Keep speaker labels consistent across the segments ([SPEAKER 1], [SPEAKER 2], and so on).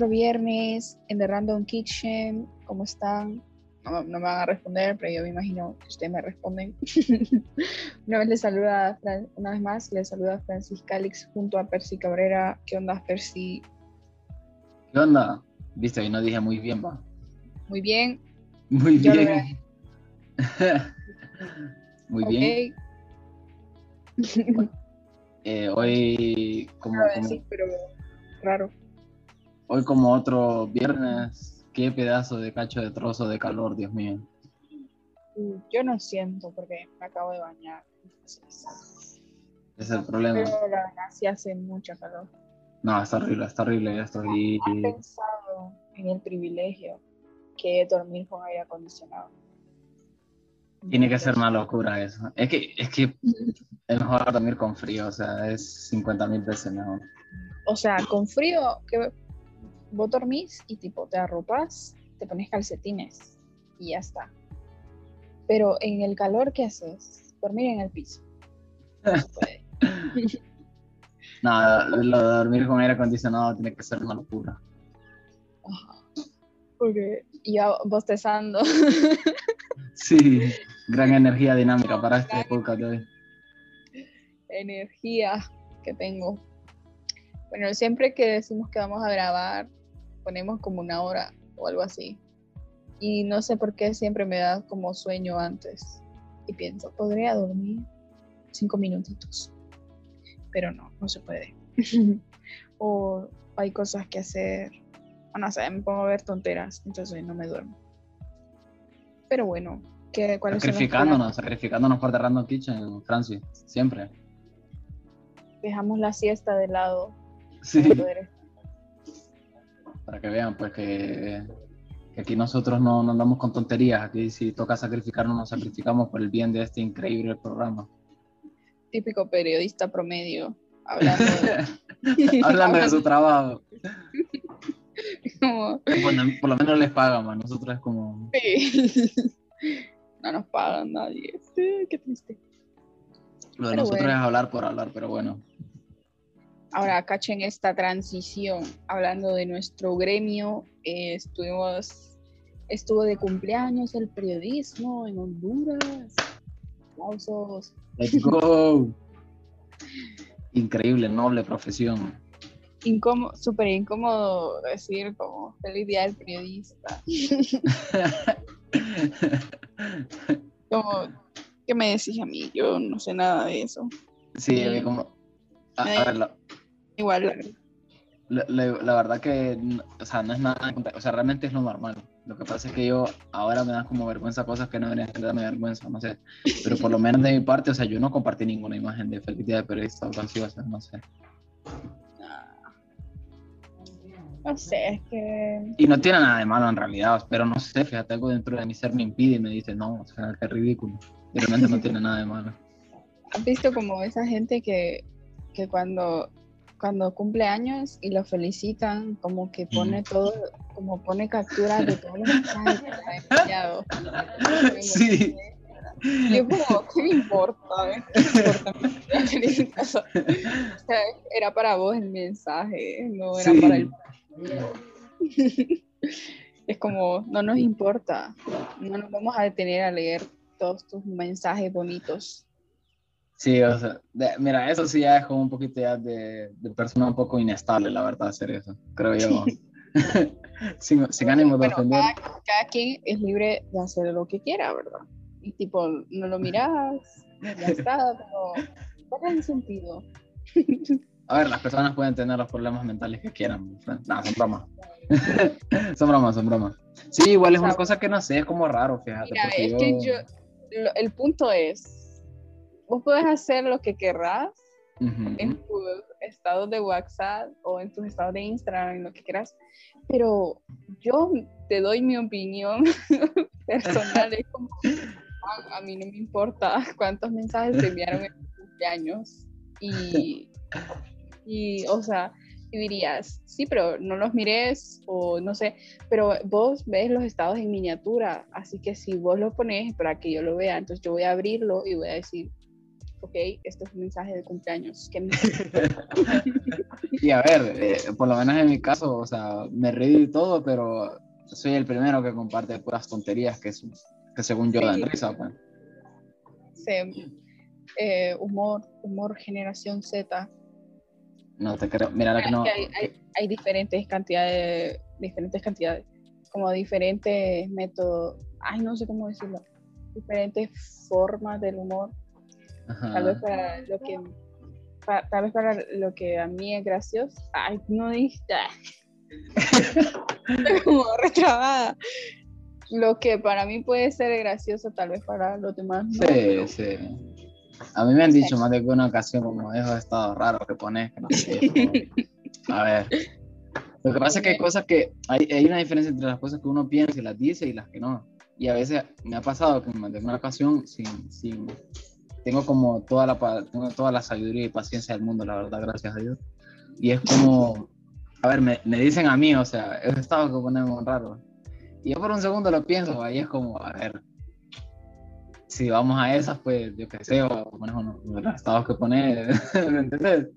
[SPEAKER 1] Otro viernes en The Random Kitchen. ¿Cómo están? No, no me van a responder, pero yo me imagino que ustedes me responden. una vez les saluda, una vez más, les saluda Francis Calix junto a Percy Cabrera. ¿Qué onda, Percy?
[SPEAKER 2] ¿Qué onda? Viste, hoy no dije muy bien, va.
[SPEAKER 1] Muy bien.
[SPEAKER 2] Muy
[SPEAKER 1] Yo
[SPEAKER 2] bien. muy bien. Eh, hoy, como,
[SPEAKER 1] pero raro.
[SPEAKER 2] Hoy como otro viernes, qué pedazo de cacho de trozo de calor, Dios mío.
[SPEAKER 1] Mm, Yo no siento porque me acabo de bañar. entonces,
[SPEAKER 2] es el problema.
[SPEAKER 1] Pero la verdad sí hace mucho calor.
[SPEAKER 2] No, está horrible, está horrible esto. Y
[SPEAKER 1] ¿Has pensado en el privilegio que es dormir con aire acondicionado?
[SPEAKER 2] tiene que ser una locura eso. Es que, es que es mejor dormir con frío, o sea, es 50 mil veces mejor.
[SPEAKER 1] O sea, con frío, que vos dormís y tipo te arropas, te pones calcetines y ya está. Pero en el calor, ¿qué haces? Dormir en el piso. No puede.
[SPEAKER 2] No, lo de dormir con aire acondicionado tiene que ser una locura.
[SPEAKER 1] Ajá. Porque ya bostezando.
[SPEAKER 2] Sí, gran energía dinámica para este podcast de hoy.
[SPEAKER 1] energía que tengo. Bueno, siempre que decimos que vamos a grabar, ponemos como una hora o algo así. Y no sé por qué siempre me da como sueño antes. Y pienso, podría dormir cinco minutitos. Pero no, no se puede. o hay cosas que hacer. O no sé, me pongo a ver tonteras, entonces no me duermo. Pero bueno, ¿qué, ¿cuáles son los
[SPEAKER 2] Sacrificándonos, sacrificándonos por The Random Kitchen, Francis, siempre.
[SPEAKER 1] Dejamos la siesta de lado.
[SPEAKER 2] Sí,
[SPEAKER 1] para poder
[SPEAKER 2] para que vean, pues que, que aquí nosotros no, no andamos con tonterías, aquí si toca sacrificarnos, nos sacrificamos por el bien de este increíble programa.
[SPEAKER 1] típico periodista promedio hablando de,
[SPEAKER 2] Hablando de su trabajo,
[SPEAKER 1] como,
[SPEAKER 2] bueno, por lo menos les pagan, man. nosotros es como...
[SPEAKER 1] sí. no nos pagan nadie Sí, qué triste
[SPEAKER 2] Lo de
[SPEAKER 1] Pero
[SPEAKER 2] nosotros
[SPEAKER 1] bueno.
[SPEAKER 2] es hablar por hablar, pero bueno.
[SPEAKER 1] Ahora cachen esta transición hablando de nuestro gremio eh, estuvimos estuvo de cumpleaños el periodismo en Honduras aplausos
[SPEAKER 2] Let's go. Increíble, noble profesión.
[SPEAKER 1] incómodo súper incómodo decir como feliz día del periodista como ¿qué me decís a mí? yo no sé nada de eso
[SPEAKER 2] Sí, como... A, a ver, la,
[SPEAKER 1] igual
[SPEAKER 2] la- la- la verdad que, o sea, no es nada, o sea, realmente es lo normal. Lo que pasa es que yo ahora me da como vergüenza cosas que no deberían de darme vergüenza, no sé. Pero por lo menos de mi parte, o sea, yo no compartí ninguna imagen de feliz día de periodista o así, o sea, no sé.
[SPEAKER 1] No sé, es que.
[SPEAKER 2] Y no tiene nada de malo en realidad, pero no sé, fíjate, algo dentro de mi ser me impide y me dice, no, o sea, qué ridículo. Y realmente no tiene nada de malo.
[SPEAKER 1] ¿Has visto como esa gente que, que cuando, cuando cumple años y lo felicitan, como que pone todo, como pone capturas de todos los mensajes que enviado?
[SPEAKER 2] Sí.
[SPEAKER 1] Yo como, ¿qué me importa? eh? ¿Qué me importa? O sea, era para vos el mensaje, no era
[SPEAKER 2] Sí.
[SPEAKER 1] para el... Es como, no nos importa, no nos vamos a detener a leer todos tus mensajes bonitos.
[SPEAKER 2] Sí, o sea, de- mira, eso sí ya es como un poquito ya de, de persona un poco inestable, la verdad, hacer eso, creo yo. sin, sin ánimo de
[SPEAKER 1] Bueno,
[SPEAKER 2] ofender.
[SPEAKER 1] cada, cada quien es libre de hacer lo que quiera, ¿verdad? Y tipo, no lo miras, ya está, pero ¿cuál es el sentido?
[SPEAKER 2] A ver, las personas pueden tener los problemas mentales que quieran. No, son bromas. son bromas, son bromas. Sí, igual es una
[SPEAKER 1] O sea,
[SPEAKER 2] cosa que no sé, es como raro, fíjate.
[SPEAKER 1] Mira, es que yo, lo- el punto es, vos puedes hacer lo que querrás
[SPEAKER 2] Ujú.
[SPEAKER 1] en tus estados de WhatsApp o en tus estados de Instagram, en lo que quieras, pero yo te doy mi opinión personal, es como, a, a mí no me importa cuántos mensajes te enviaron en tu cumpleaños y, y, o sea, y dirías, sí, pero no los mires o no sé, pero vos ves los estados en miniatura, así que si vos lo pones para que yo lo vea, entonces yo voy a abrirlo y voy a decir, ok, este es un mensaje de cumpleaños. Que
[SPEAKER 2] y a ver, eh, por lo menos en mi caso, o sea, me reí y todo, pero soy el primero que comparte puras tonterías que, que según yo dan risa. Pues.
[SPEAKER 1] Sí. Eh, humor, humor generación Z.
[SPEAKER 2] No te creo. Mira, que no.
[SPEAKER 1] hay, hay, diferentes cantidades, diferentes cantidades, como diferentes métodos. Ay, no sé cómo decirlo. Diferentes formas del humor. Tal vez para lo que tal vez para lo que a mí es gracioso. Ay, no diste. como retrabada. Lo que para mí puede ser gracioso, tal vez para los demás.
[SPEAKER 2] Sí, sí. A mí me han dicho más de una ocasión como esos estados raros que pones. a ver. Lo que pasa es que hay cosas que hay, hay, una diferencia entre las cosas que uno piensa y las dice y las que no. Y a veces me ha pasado que me una ocasión sin, sin, tengo como toda la, tengo toda la sabiduría y paciencia del mundo, la verdad, gracias a Dios. Y es como, a ver, me, me dicen a mí, o sea, esos estados que ponemos raros. Y yo por un segundo lo pienso, ahí es como, a ver, si vamos a esas, pues yo qué sé, o pones los estados que pones, ¿me entiendes?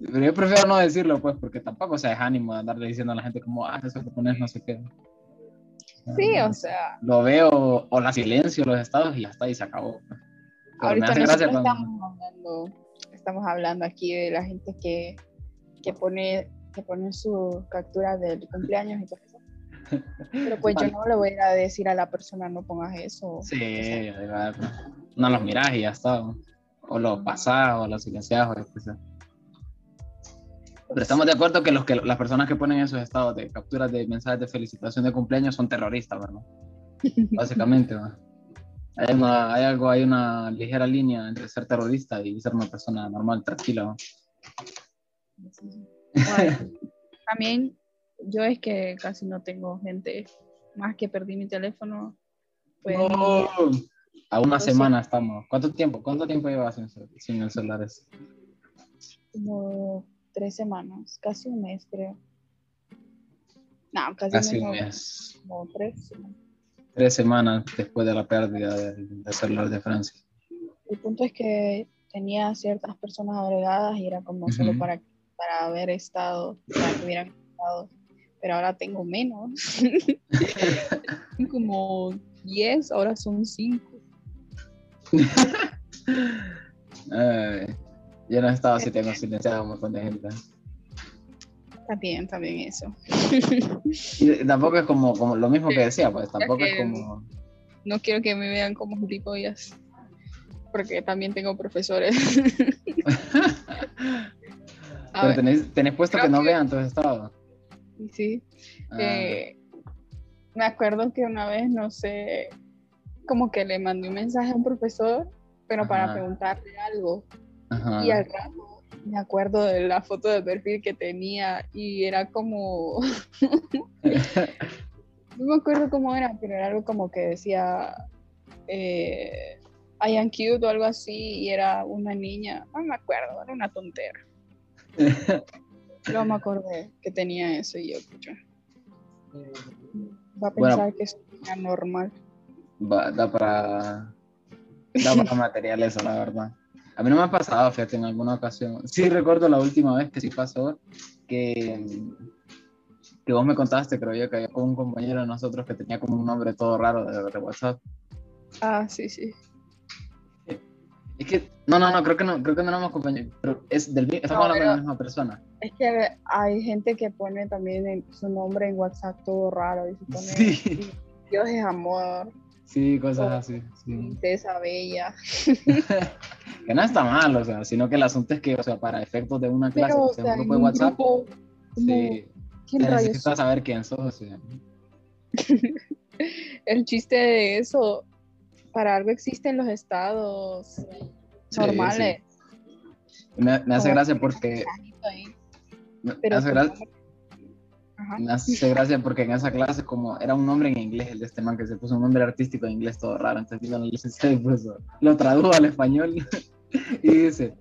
[SPEAKER 2] Pero yo prefiero no decirlo, pues, porque tampoco se es ánimo de andarle diciendo a la gente como, ah, eso que pones no sé qué.
[SPEAKER 1] Sí, o sea.
[SPEAKER 2] Lo veo, o la silencio, los estados, y ya está, y se acabó. Pues.
[SPEAKER 1] Ahorita nosotros estamos, hablando, estamos hablando aquí de la gente que, que pone que pone su captura del cumpleaños y todo pero pues yo no le voy a decir a la persona no pongas eso.
[SPEAKER 2] Sí, no los miras y ya está. O los pasas o los silencias o lo que sea. Pero estamos de acuerdo que, los que las personas que ponen esos estados de capturas de mensajes de felicitación de cumpleaños son terroristas, ¿verdad? Básicamente, Hay, hay, algo, hay una ligera línea entre ser terrorista y ser una persona normal, tranquila.
[SPEAKER 1] también yo es que casi no tengo gente, más que perdí mi teléfono.
[SPEAKER 2] Pues, a una semana estamos. ¿Cuánto tiempo? ¿Cuánto tiempo llevas sin, el celular
[SPEAKER 1] Como tres semanas, casi un mes creo. No, casi, un mes. Como tres semanas.
[SPEAKER 2] Tres semanas después de la pérdida del, celular de Francia.
[SPEAKER 1] El punto es que tenía ciertas personas agregadas y era como solo para, para haber estado, para que hubieran estado pero ahora tengo menos. como 10, ahora son 5.
[SPEAKER 2] yo no estaba si tengo silenciado un montón de gente.
[SPEAKER 1] También, también eso.
[SPEAKER 2] y tampoco es como, como lo mismo que decía, pues tampoco es como...
[SPEAKER 1] No quiero que me vean como gilipollas, porque también tengo profesores.
[SPEAKER 2] Pero tenés, tenés puesto que no vean tu estado
[SPEAKER 1] sí. Ah. Eh, me acuerdo que una vez, no sé, como que le mandé un mensaje a un profesor, pero para preguntarle algo. Y al rato me acuerdo de la foto de perfil que tenía y era como... no me acuerdo cómo era, pero era algo como que decía... Eh, I am cute o algo así y era una niña, no me acuerdo, era una tontera. Yo me acordé que tenía eso y yo, pucha. Va a pensar que es normal.
[SPEAKER 2] Va, da para. Da para material eso, la verdad. A mí no me ha pasado, fíjate, en alguna ocasión. Sí, recuerdo la última vez que sí pasó, que, que vos me contaste, creo yo, que había un compañero de nosotros que tenía como un nombre todo raro de, de WhatsApp.
[SPEAKER 1] Ah, sí, sí.
[SPEAKER 2] Es que, no, no, no, creo que no, creo que no éramos compañeros, pero es del, estamos hablando de la misma persona.
[SPEAKER 1] Es que hay gente que pone también su nombre en WhatsApp todo raro y se pone sí. Dios es amor.
[SPEAKER 2] Sí, cosas así. Sí.
[SPEAKER 1] Princesa bella.
[SPEAKER 2] que no está mal, o sea, sino que el asunto es que, o sea, para efectos de una clase, o sea, un grupo de WhatsApp, grupo, sí, ¿quién necesitas saber quién sos. O sea.
[SPEAKER 1] el chiste de eso para algo existen los estados normales.
[SPEAKER 2] Me, hace gracia porque... Me, hace gracia, me hace gracia porque en esa clase como era un nombre en inglés el de este man que se puso un nombre artístico en inglés todo raro, entonces lo tradujo al español y dice,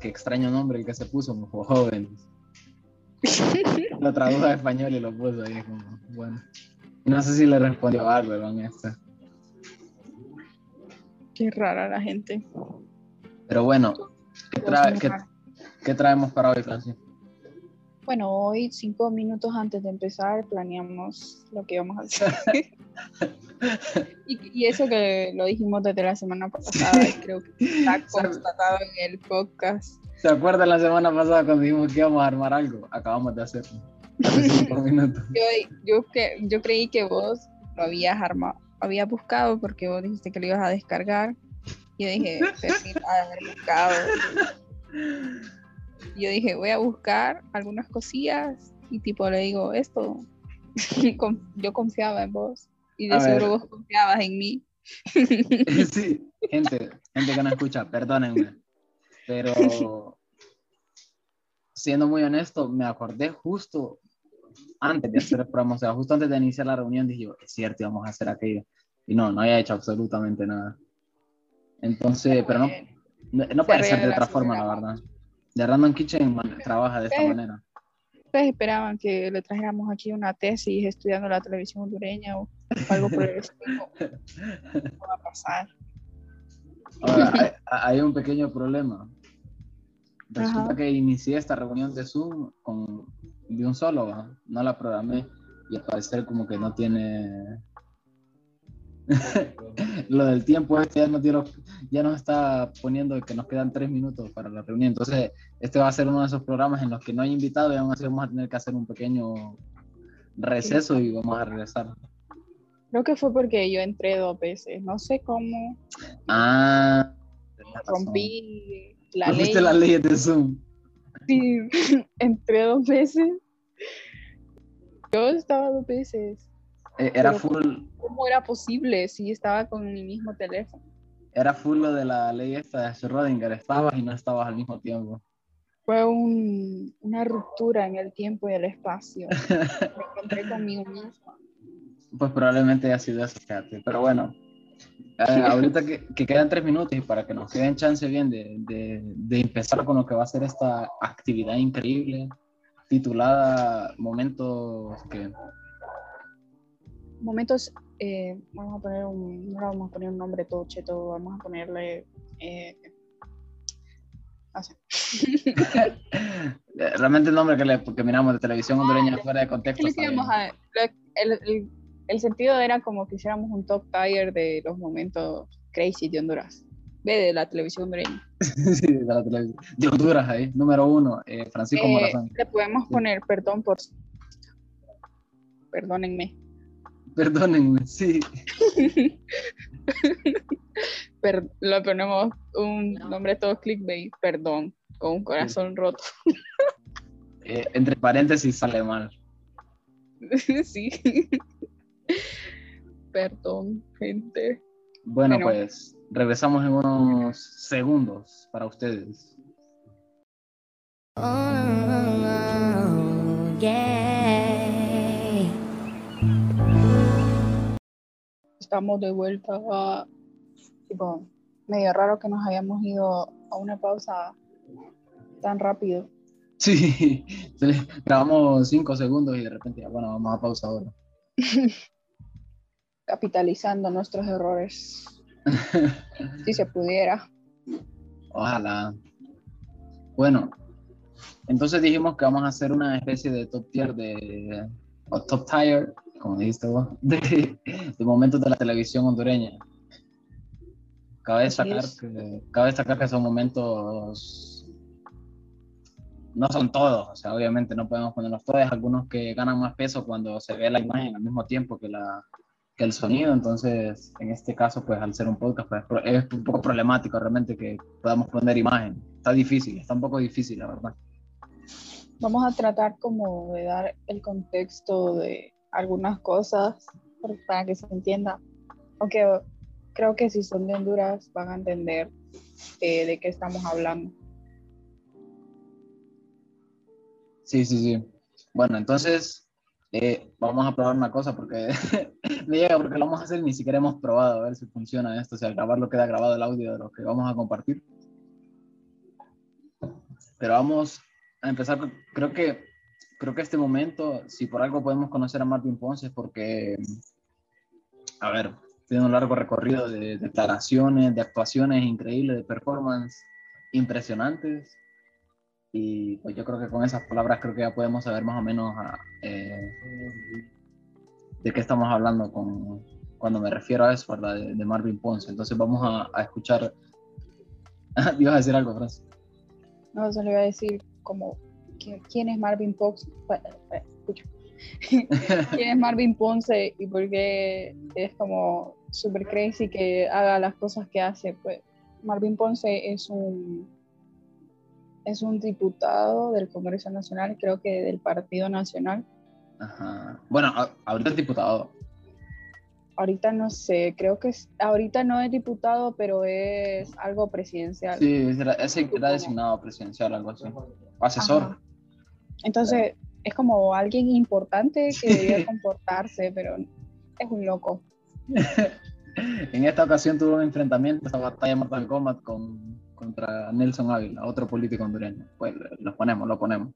[SPEAKER 2] qué extraño nombre el que se puso, como joven. lo tradujo al español y lo puso ahí como, bueno. No sé si le respondió algo en esta.
[SPEAKER 1] Qué rara la gente.
[SPEAKER 2] Pero bueno, ¿qué,
[SPEAKER 1] muy
[SPEAKER 2] qué- qué traemos para hoy, Francis?
[SPEAKER 1] Bueno, hoy, cinco minutos antes de empezar, planeamos lo que íbamos a hacer. y, y eso que lo dijimos desde la semana pasada, y creo que está constatado en el podcast.
[SPEAKER 2] ¿Se acuerdan la semana pasada cuando dijimos que íbamos a armar algo? Acabamos de hacerlo. Hace cinco minutos.
[SPEAKER 1] Yo, yo, que, yo creí que vos lo habías armado, habías buscado porque vos dijiste que lo ibas a descargar. Y yo dije, de haber buscado. Yo dije, voy a buscar algunas cosillas y tipo le digo esto. Yo confiaba en vos y de
[SPEAKER 2] A
[SPEAKER 1] seguro
[SPEAKER 2] ver.
[SPEAKER 1] vos confiabas en mí.
[SPEAKER 2] Sí, gente, gente que no escucha, perdónenme. Pero siendo muy honesto, me acordé justo antes de hacer el programa, o sea, justo antes de iniciar la reunión, dije yo, es cierto, íbamos a hacer aquello. Y no, no había hecho absolutamente nada. Entonces, pero no, no, no puede ser de otra forma, la verdad. De Random Kitchen trabaja de esta
[SPEAKER 1] Eh.
[SPEAKER 2] manera.
[SPEAKER 1] Ustedes esperaban que le trajéramos aquí una tesis estudiando la televisión hondureña o algo por el estilo. No va a pasar.
[SPEAKER 2] Ahora, hay, hay un pequeño problema. Resulta
[SPEAKER 1] Ajá.
[SPEAKER 2] que inicié esta reunión de Zoom con, de un solo, no la programé y al parecer como que no tiene... Lo del tiempo este ya, no tiene- ya nos está poniendo que nos quedan tres minutos para la reunión. Entonces, este va a ser uno de esos programas en los que no hay invitado y aún así vamos a tener que hacer un pequeño receso y vamos a regresar.
[SPEAKER 1] Creo que fue porque yo entré dos veces. No sé cómo
[SPEAKER 2] Ah,
[SPEAKER 1] rompí la ley.
[SPEAKER 2] las leyes de Zoom.
[SPEAKER 1] Sí, entré dos veces. Yo estaba dos veces.
[SPEAKER 2] Eh, Era
[SPEAKER 1] Pero-
[SPEAKER 2] full,
[SPEAKER 1] ¿Cómo era posible si estaba con mi mismo teléfono?
[SPEAKER 2] era full lo de la ley esta de Schrödinger, estabas y no estabas al mismo tiempo.
[SPEAKER 1] Fue un- una ruptura en el tiempo y el espacio. Me encontré conmigo misma.
[SPEAKER 2] Pues probablemente haya sido eso, fíjate. Pero bueno, eh, ahorita que, que quedan tres minutos y para que nos queden chance bien de, de, de empezar con lo que va a ser esta actividad increíble, titulada Momentos que...
[SPEAKER 1] Momentos, eh, vamos a poner un, no vamos a poner un nombre todo cheto, vamos a ponerle, eh.
[SPEAKER 2] Eh, Realmente el nombre que, le, que miramos de televisión hondureña fuera de
[SPEAKER 1] ¿Qué
[SPEAKER 2] contexto.
[SPEAKER 1] íbamos a- el, el- el sentido era como que hiciéramos un top tier de los momentos crazy de Honduras. Ve de la televisión hondureña.
[SPEAKER 2] Sí, de la televisión. De Honduras ahí, número uno, eh, Francisco
[SPEAKER 1] Eh,
[SPEAKER 2] Morazán.
[SPEAKER 1] le podemos poner perdón por. Perdónenme.
[SPEAKER 2] Perdónenme, sí.
[SPEAKER 1] Per- le ponemos un nombre todo clickbait. Perdón. Con un corazón roto.
[SPEAKER 2] Eh, entre paréntesis sale mal.
[SPEAKER 1] sí. Perdón, gente.
[SPEAKER 2] Bueno,
[SPEAKER 1] Bueno.
[SPEAKER 2] pues regresamos en unos segundos para ustedes.
[SPEAKER 3] Oh,
[SPEAKER 1] Estamos de vuelta. a- Tipo, medio raro que nos hayamos ido a una pausa tan rápido.
[SPEAKER 2] Sí, grabamos cinco segundos y de repente bueno, vamos a pausa ahora.
[SPEAKER 1] Capitalizando nuestros errores. si se pudiera.
[SPEAKER 2] Ojalá. Bueno, entonces dijimos que vamos a hacer una especie de top tier de, o top tier, como dijiste vos, de, de momentos de la televisión hondureña. Cabe destacar,
[SPEAKER 1] es.
[SPEAKER 2] que, cabe destacar que son momentos, no son todos, o sea, obviamente no podemos ponerlos todos, algunos que ganan más peso cuando se ve la imagen al mismo tiempo que, la, que el sonido, entonces en este caso, pues al ser un podcast, pues, es un poco problemático realmente que podamos poner imagen. Está difícil, está un poco difícil, la verdad.
[SPEAKER 1] Vamos a tratar como de dar el contexto de algunas cosas para que se entienda. Aunque creo que si son de Honduras van a entender eh, de qué estamos hablando.
[SPEAKER 2] Sí, sí, sí. Bueno, entonces eh, vamos a probar una cosa porque me llega porque lo vamos a hacer ni siquiera hemos probado a ver si funciona esto, si al grabarlo queda grabado el audio de lo que vamos a compartir. Pero vamos a empezar, creo que creo que este momento, si por algo podemos conocer a Martín Ponce, es porque, a ver, tiene un largo recorrido de declaraciones, de actuaciones increíbles, de performance impresionantes. Y pues yo creo que con esas palabras creo que ya podemos saber más o menos a, eh, de qué estamos hablando con, cuando me refiero a eso, ¿verdad? De, de Marvin Ponce. Entonces vamos a, a escuchar. ¿Ibas a decir algo, Franz?
[SPEAKER 1] No, solo iba a decir como ¿qui- quién es Marvin Ponce. Escucha. ¿Quién es Marvin Ponce y por qué es como super crazy que haga las cosas que hace? Pues Marvin Ponce es un es un diputado del Congreso Nacional, creo que del Partido Nacional.
[SPEAKER 2] Ajá. Bueno, ahorita es diputado.
[SPEAKER 1] Ahorita no sé, creo que es- ahorita no es diputado, pero es algo presidencial.
[SPEAKER 2] Sí, era, ese era designado presidencial, algo así. O asesor.
[SPEAKER 1] Ajá. Entonces, es como alguien importante que debería comportarse, pero es un loco.
[SPEAKER 2] En esta ocasión tuvo un enfrentamiento, esta batalla Mortal Kombat con, contra Nelson Ávila, otro político hondureño. Pues lo ponemos, lo ponemos.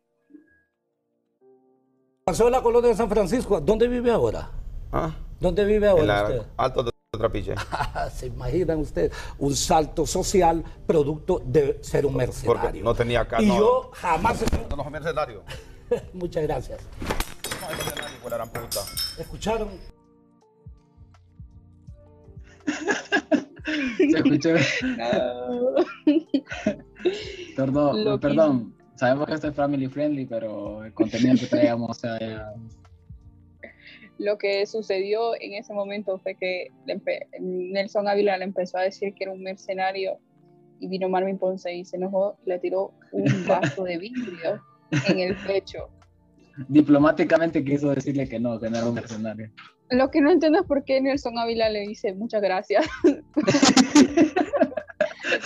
[SPEAKER 4] Pasó de la colonia de San Francisco. ¿Dónde vive ahora?
[SPEAKER 5] Ah,
[SPEAKER 4] ¿Dónde vive
[SPEAKER 5] en
[SPEAKER 4] ahora
[SPEAKER 5] la
[SPEAKER 4] usted?
[SPEAKER 5] Alto de Trapiche.
[SPEAKER 4] Se imaginan usted un salto social producto de ser un
[SPEAKER 5] Porque
[SPEAKER 4] mercenario.
[SPEAKER 5] no tenía casa.
[SPEAKER 4] y
[SPEAKER 5] no,
[SPEAKER 4] yo jamás.
[SPEAKER 5] no, no, mercenario.
[SPEAKER 4] Muchas gracias.
[SPEAKER 5] No, mercenario, de la gran puta.
[SPEAKER 4] ¿Escucharon?
[SPEAKER 2] Se escuchó. Perdón, perdón, sabemos que esto es family friendly, pero el contenido que traíamos, o sea, ya-
[SPEAKER 1] Lo que sucedió en ese momento fue que Nelson Ávila le empezó a decir que era un mercenario y vino Marvin Ponce y se enojó y le tiró un vaso de vidrio en el pecho.
[SPEAKER 2] diplomáticamente quiso decirle que no, que no era un mercenario.
[SPEAKER 1] Lo que no entiendo es por qué Nelson Ávila le dice muchas gracias.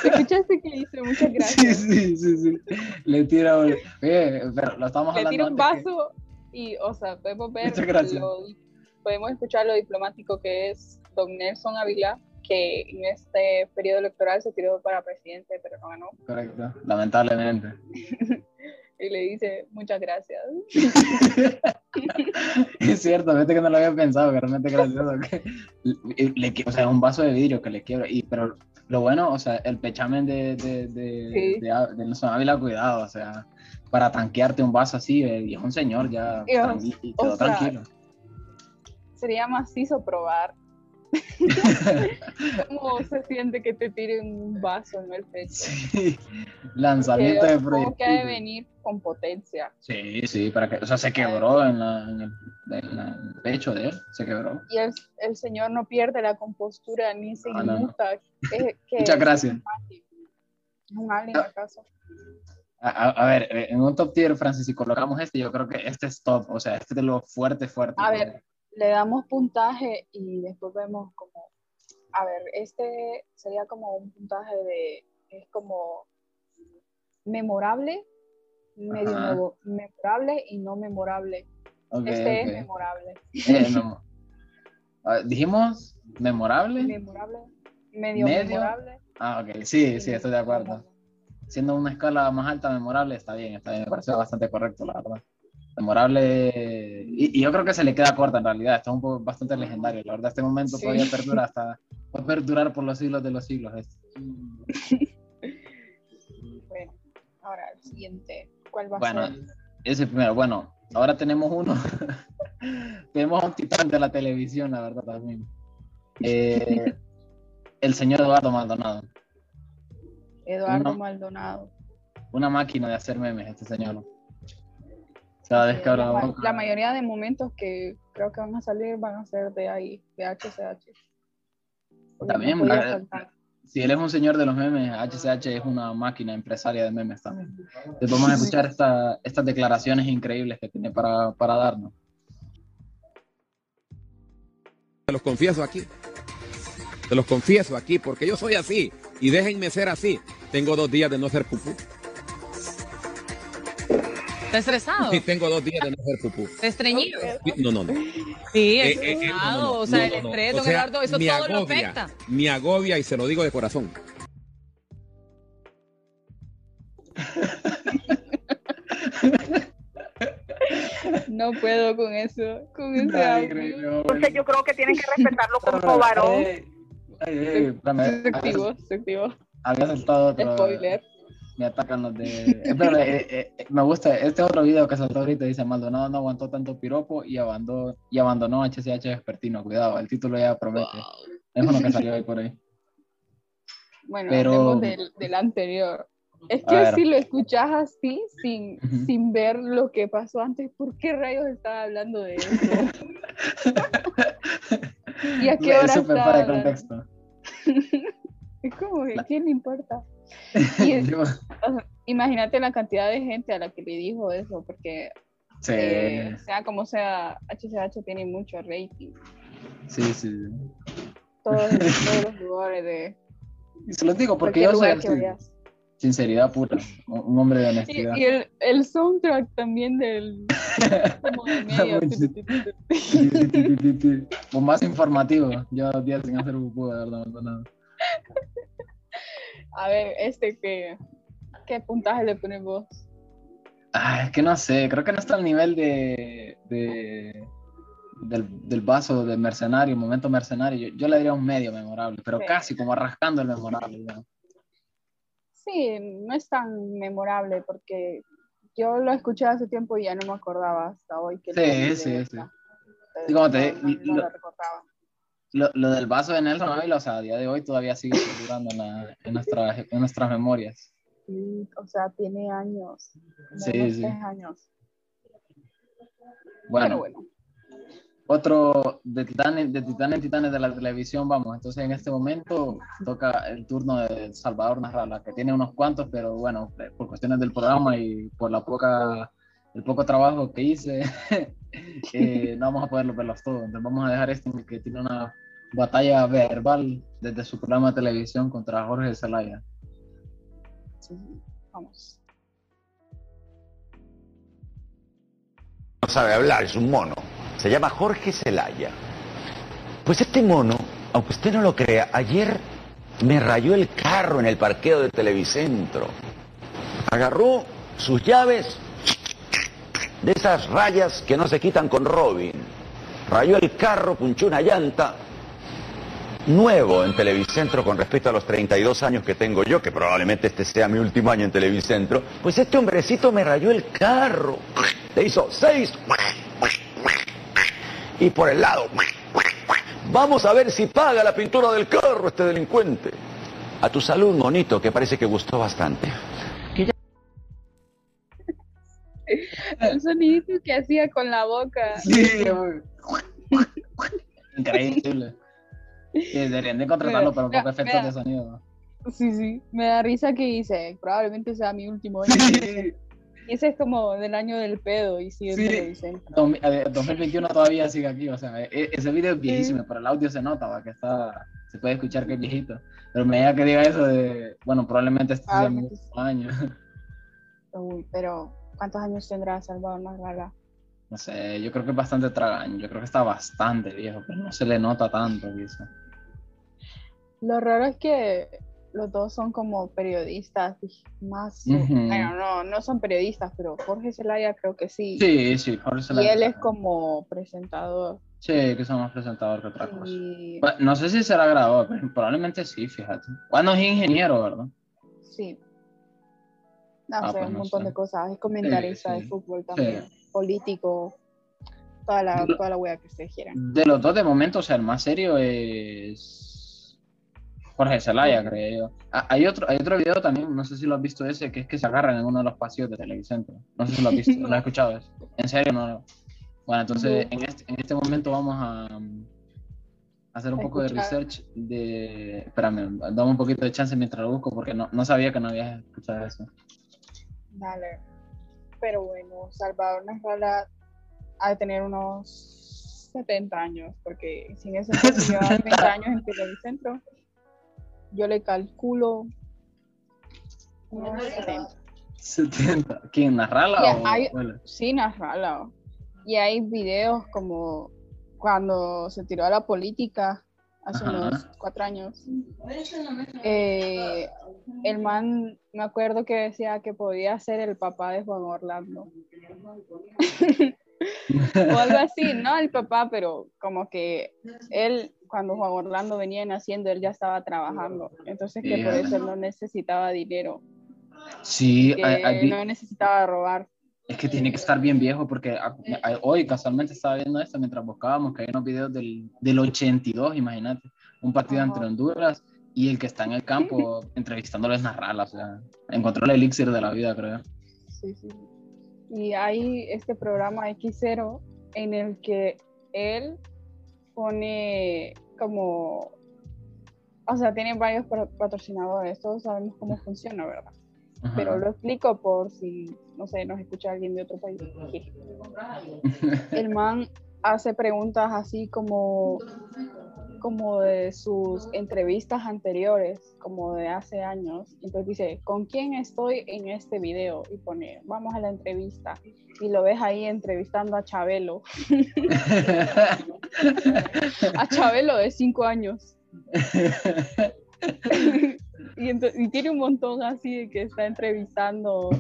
[SPEAKER 1] ¿Escuchaste que le dice muchas
[SPEAKER 2] Sí,
[SPEAKER 1] gracias?
[SPEAKER 2] sí, sí, sí. Le tira un... Oye, pero lo estamos
[SPEAKER 1] le tira un
[SPEAKER 2] que-
[SPEAKER 1] vaso y, o sea, podemos ver, lo- podemos escuchar lo diplomático que es don Nelson Ávila, que en este periodo electoral se tiró para presidente, pero no ganó.
[SPEAKER 2] Correcto, lamentablemente.
[SPEAKER 1] Y le dice muchas gracias.
[SPEAKER 2] Es cierto, fíjate que no lo había pensado, que realmente gracioso. Que le, o sea, un vaso de vidrio que le quiebra. Y, pero lo bueno, o sea, el pechamen de, de, de,
[SPEAKER 1] Sí.
[SPEAKER 2] de, de Nelson Ávila, cuidado, o sea, para tanquearte un vaso así, eh, y es un señor ya,
[SPEAKER 1] Y, o-
[SPEAKER 2] tran- y quedó
[SPEAKER 1] o sea,
[SPEAKER 2] tranquilo.
[SPEAKER 1] Sería macizo probar. ¿Cómo se siente que te tiren un vaso en el pecho?
[SPEAKER 2] Sí, lanzamiento de
[SPEAKER 1] supongo que ha de venir con potencia.
[SPEAKER 2] Sí, sí, para que, o sea, se quebró en, la- en el, en la- en el pecho de él, se quebró.
[SPEAKER 1] Y el, el señor no pierde la compostura ni se
[SPEAKER 2] No, no, no.
[SPEAKER 1] inmuta. Que
[SPEAKER 2] Muchas gracias.
[SPEAKER 1] ¿Es un alien
[SPEAKER 2] Ah.
[SPEAKER 1] acaso?
[SPEAKER 2] A, ver, eh, en un top tier, Francis, si colocamos este, yo creo que este es top, o sea, este es de lo fuerte, fuerte.
[SPEAKER 1] A ver, le damos puntaje y después vemos como, a ver, este sería como un puntaje de, es como memorable, medio nuevo, memorable y no memorable. Este es memorable.
[SPEAKER 2] Eh, Dijimos memorable.
[SPEAKER 1] Memorable, medio,
[SPEAKER 2] Medio.
[SPEAKER 1] memorable.
[SPEAKER 2] Ah, ok, sí, sí, estoy de acuerdo. Siendo una escala más alta, memorable, está bien, está bien, me parece bastante correcto, la verdad. Memorable, y, y yo creo que se le queda corta en realidad, está un poco bastante legendario, la verdad, este momento
[SPEAKER 1] Sí.
[SPEAKER 2] todavía perdura hasta, a perdurar por los siglos de los siglos. esto.
[SPEAKER 1] Bueno, ahora el siguiente, ¿cuál va
[SPEAKER 2] Bueno,
[SPEAKER 1] a ser?
[SPEAKER 2] ese primero, bueno, ahora tenemos uno, tenemos a un titán de la televisión, la verdad, también. Eh, el señor Eduardo Maldonado,
[SPEAKER 1] Eduardo Maldonado.
[SPEAKER 2] una máquina de hacer memes, este señor. Se ha descabrado.
[SPEAKER 1] La, ma- la mayoría de momentos que creo que van a salir van a ser de ahí, de HCH.
[SPEAKER 2] También,
[SPEAKER 1] no.
[SPEAKER 2] Si él es un señor de los memes, HCH es una máquina empresaria de memes también. Entonces vamos a escuchar esta- estas declaraciones increíbles que tiene para, para darnos.
[SPEAKER 6] Te los confieso aquí. Te los confieso aquí porque yo soy así. Y déjenme ser así. Tengo dos días de no hacer pupú.
[SPEAKER 7] ¿Está estresado?
[SPEAKER 6] Sí, tengo dos días de no hacer pupú.
[SPEAKER 7] ¿Está estreñido?
[SPEAKER 6] Sí, No, no, no.
[SPEAKER 7] Sí,
[SPEAKER 6] Eh,
[SPEAKER 7] es
[SPEAKER 6] eh, eh, no,
[SPEAKER 7] estresado.
[SPEAKER 6] no, no,
[SPEAKER 7] o sea,
[SPEAKER 6] no,
[SPEAKER 7] el estrés,
[SPEAKER 6] O
[SPEAKER 7] don
[SPEAKER 6] sea,
[SPEAKER 7] Eduardo, eso todo lo afecta.
[SPEAKER 6] Me agobia y se lo digo de corazón.
[SPEAKER 1] No puedo con eso, con ese
[SPEAKER 2] Ay,
[SPEAKER 8] Entonces yo creo que tienen que respetarlo como varón.
[SPEAKER 2] Ay, ay, espérame,
[SPEAKER 1] Subjetivo,
[SPEAKER 2] había-
[SPEAKER 1] subjetivo.
[SPEAKER 2] Había saltado otro.
[SPEAKER 1] Spoiler.
[SPEAKER 2] Me atacan los de. Eh, eh, eh, me gusta. Este otro video que saltó ahorita dice: Maldonado no aguantó tanto piropo y abandonó, y abandonó HCH Vespertino. Cuidado, el título ya promete. Es uno que salió ahí por ahí.
[SPEAKER 1] Bueno,
[SPEAKER 2] Pero-
[SPEAKER 1] del, del anterior. Es que si lo escuchas así, sin, sin ver lo que pasó antes, ¿por qué rayos estaba hablando de eso? ¿Y a qué
[SPEAKER 2] Es
[SPEAKER 1] hora
[SPEAKER 2] súper
[SPEAKER 1] estaba
[SPEAKER 2] fuera de contexto.
[SPEAKER 1] Es como que,
[SPEAKER 2] La-
[SPEAKER 1] ¿quién le importa? Y es- o sea, imagínate la cantidad de gente a la que le dijo eso, porque
[SPEAKER 2] sí,
[SPEAKER 1] eh, sea como sea, HCH tiene mucho rating.
[SPEAKER 2] sí, sí.
[SPEAKER 1] Todos, todos los lugares de
[SPEAKER 2] Y se los digo porque yo soy sinceridad pura, un hombre de
[SPEAKER 1] Y,
[SPEAKER 2] honestidad.
[SPEAKER 1] y el, el soundtrack también del como de medio.
[SPEAKER 2] O más informativo. Yo dos días sin hacer pupú, de verdad, no, no.
[SPEAKER 1] A ver, este que ¿qué puntaje le pones vos?
[SPEAKER 2] Ah, es que no sé, creo que no está al nivel de, de- del, del vaso de mercenario, momento mercenario. Yo, yo le diría un medio memorable, pero
[SPEAKER 1] Sí.
[SPEAKER 2] casi como rascando el memorable.
[SPEAKER 1] Sí, no es tan memorable porque yo lo escuché hace tiempo y ya no me acordaba hasta hoy que lo
[SPEAKER 2] Sí, sí, sí. Como te-
[SPEAKER 1] no, no, no
[SPEAKER 2] lo-
[SPEAKER 1] lo recordaba.
[SPEAKER 2] Lo, lo del vaso de Nelson Ávila, o sea, a día de hoy todavía sigue perdurando en, la- en, nuestra- en nuestras memorias.
[SPEAKER 1] Sí, o sea, tiene años.
[SPEAKER 2] Sí, sí.
[SPEAKER 1] tres años.
[SPEAKER 2] Bueno,
[SPEAKER 1] Pero bueno.
[SPEAKER 2] otro de titanes, de titanes, titanes de la televisión, vamos. Entonces, en este momento toca el turno de Salvador Narrala, que tiene unos cuantos, pero bueno, por cuestiones del programa y por la poca, el poco trabajo que hice, eh, no vamos a poderlo verlos todos. Entonces, vamos a dejar este que tiene una batalla verbal desde su programa de televisión contra Jorge Zelaya.
[SPEAKER 1] Sí, vamos.
[SPEAKER 9] no sabe hablar, es un mono. Se llama Jorge Zelaya. Pues este mono, aunque usted no lo crea, ayer me rayó el carro en el parqueo de Televicentro. Agarró sus llaves de esas rayas que no se quitan con Robin. Rayó el carro, punchó una llanta. Nuevo en Televicentro con respecto a los 32 años que tengo yo, que probablemente este sea mi último año en Televicentro. Pues este hombrecito me rayó el carro. Le hizo seis. Y por el lado. Vamos a ver si paga la pintura del carro este delincuente. A tu salud, monito, que parece que gustó bastante.
[SPEAKER 1] El sonidito que hacía con la boca.
[SPEAKER 2] Sí. Increíble. Sí, deberían de contratarlo para poco efectos
[SPEAKER 1] mira.
[SPEAKER 2] de sonido.
[SPEAKER 1] Sí, sí. Me da risa que dice, probablemente sea mi último año.
[SPEAKER 2] Sí,
[SPEAKER 1] Y ese es como del año del pedo y sigue
[SPEAKER 2] Sí.
[SPEAKER 1] en televisión.
[SPEAKER 2] Dos- eh, 2021 todavía sigue aquí, o sea, e- ese video es viejísimo, pero el audio se nota, va, que está, se puede escuchar que es viejito. Pero me diga que diga eso de, bueno, probablemente este sea mi último año.
[SPEAKER 1] Uy, pero ¿cuántos años tendrá Salvador Narrala?
[SPEAKER 2] No sé, yo creo que es bastante tragaño, yo creo que está bastante viejo, pero no se le nota tanto, quizá.
[SPEAKER 1] Lo raro es que los dos son como periodistas más. Bueno, no, no son periodistas, pero Jorge Zelaya creo que sí.
[SPEAKER 2] Sí, sí, Jorge se
[SPEAKER 1] y él es como presentador.
[SPEAKER 2] Sí, que son más presentador que otra cosa.
[SPEAKER 1] Y
[SPEAKER 2] Bueno, no sé si será grabador, pero probablemente sí, fíjate. Bueno, es ingeniero, ¿verdad?
[SPEAKER 1] sí. No
[SPEAKER 2] Ah, pues
[SPEAKER 1] un
[SPEAKER 2] no
[SPEAKER 1] montón
[SPEAKER 2] sé.
[SPEAKER 1] de cosas. Es comentarista
[SPEAKER 2] sí.
[SPEAKER 1] de fútbol también. Político. Toda la,
[SPEAKER 2] Lo-
[SPEAKER 1] toda la wea que ustedes quieran.
[SPEAKER 2] De los dos, de momento, o sea, el más serio es Jorge Zelaya, creo yo. Ah, hay, otro, hay otro video también, no sé si lo has visto ese, que es que se agarran en uno de los pasillos de Televicentro. No sé si lo has visto, ¿lo has escuchado eso? ¿En serio? No. Bueno, entonces, en, este, en este momento vamos a hacer un
[SPEAKER 1] A
[SPEAKER 2] poco de
[SPEAKER 1] escuchar.
[SPEAKER 2] research de... Espérame, dame un poquito de chance mientras lo busco, porque no, no sabía que no habías escuchado eso.
[SPEAKER 1] Dale. Pero bueno, Salvador Narrala ha de tener unos 70 años, porque sin ese entonces lleva 30 años en Televicentro. Yo le calculo unos 70.
[SPEAKER 2] 70. ¿Quién? ¿Narrala o
[SPEAKER 1] hay-? Sí, Narrala. Y hay videos como cuando se tiró a la política hace
[SPEAKER 2] Ajá.
[SPEAKER 1] unos cuatro años. Eh, el man, me acuerdo que decía que podía ser el papá de Juan Orlando. o algo así, no el papá, pero como que él, cuando Juan Orlando venía naciendo, él ya estaba trabajando, entonces que por eso él no necesitaba dinero,
[SPEAKER 2] Sí,
[SPEAKER 1] que no necesitaba robar.
[SPEAKER 2] Es que tiene que estar bien viejo porque a- a- hoy casualmente estaba viendo esto mientras buscábamos que hay unos videos del, del 82, imagínate, un partido entre Honduras y el que está en el campo entrevistándolo es Narrala, o sea, encontró el elixir de la vida, creo.
[SPEAKER 1] Sí, sí. Y hay este programa X0 en el que él pone como, o sea, tiene varios patro- patrocinadores, todos sabemos cómo funciona, ¿verdad?
[SPEAKER 2] Ajá.
[SPEAKER 1] Pero lo explico por si, no sé, nos escucha alguien de otro país. El man hace preguntas así como, como de sus entrevistas anteriores, como de hace años. Entonces dice, ¿con quién estoy en este video? Y pone, vamos a la entrevista. Y lo ves ahí entrevistando a Chabelo, a Chabelo de cinco años. Y, tiene un montón así de que está entrevistando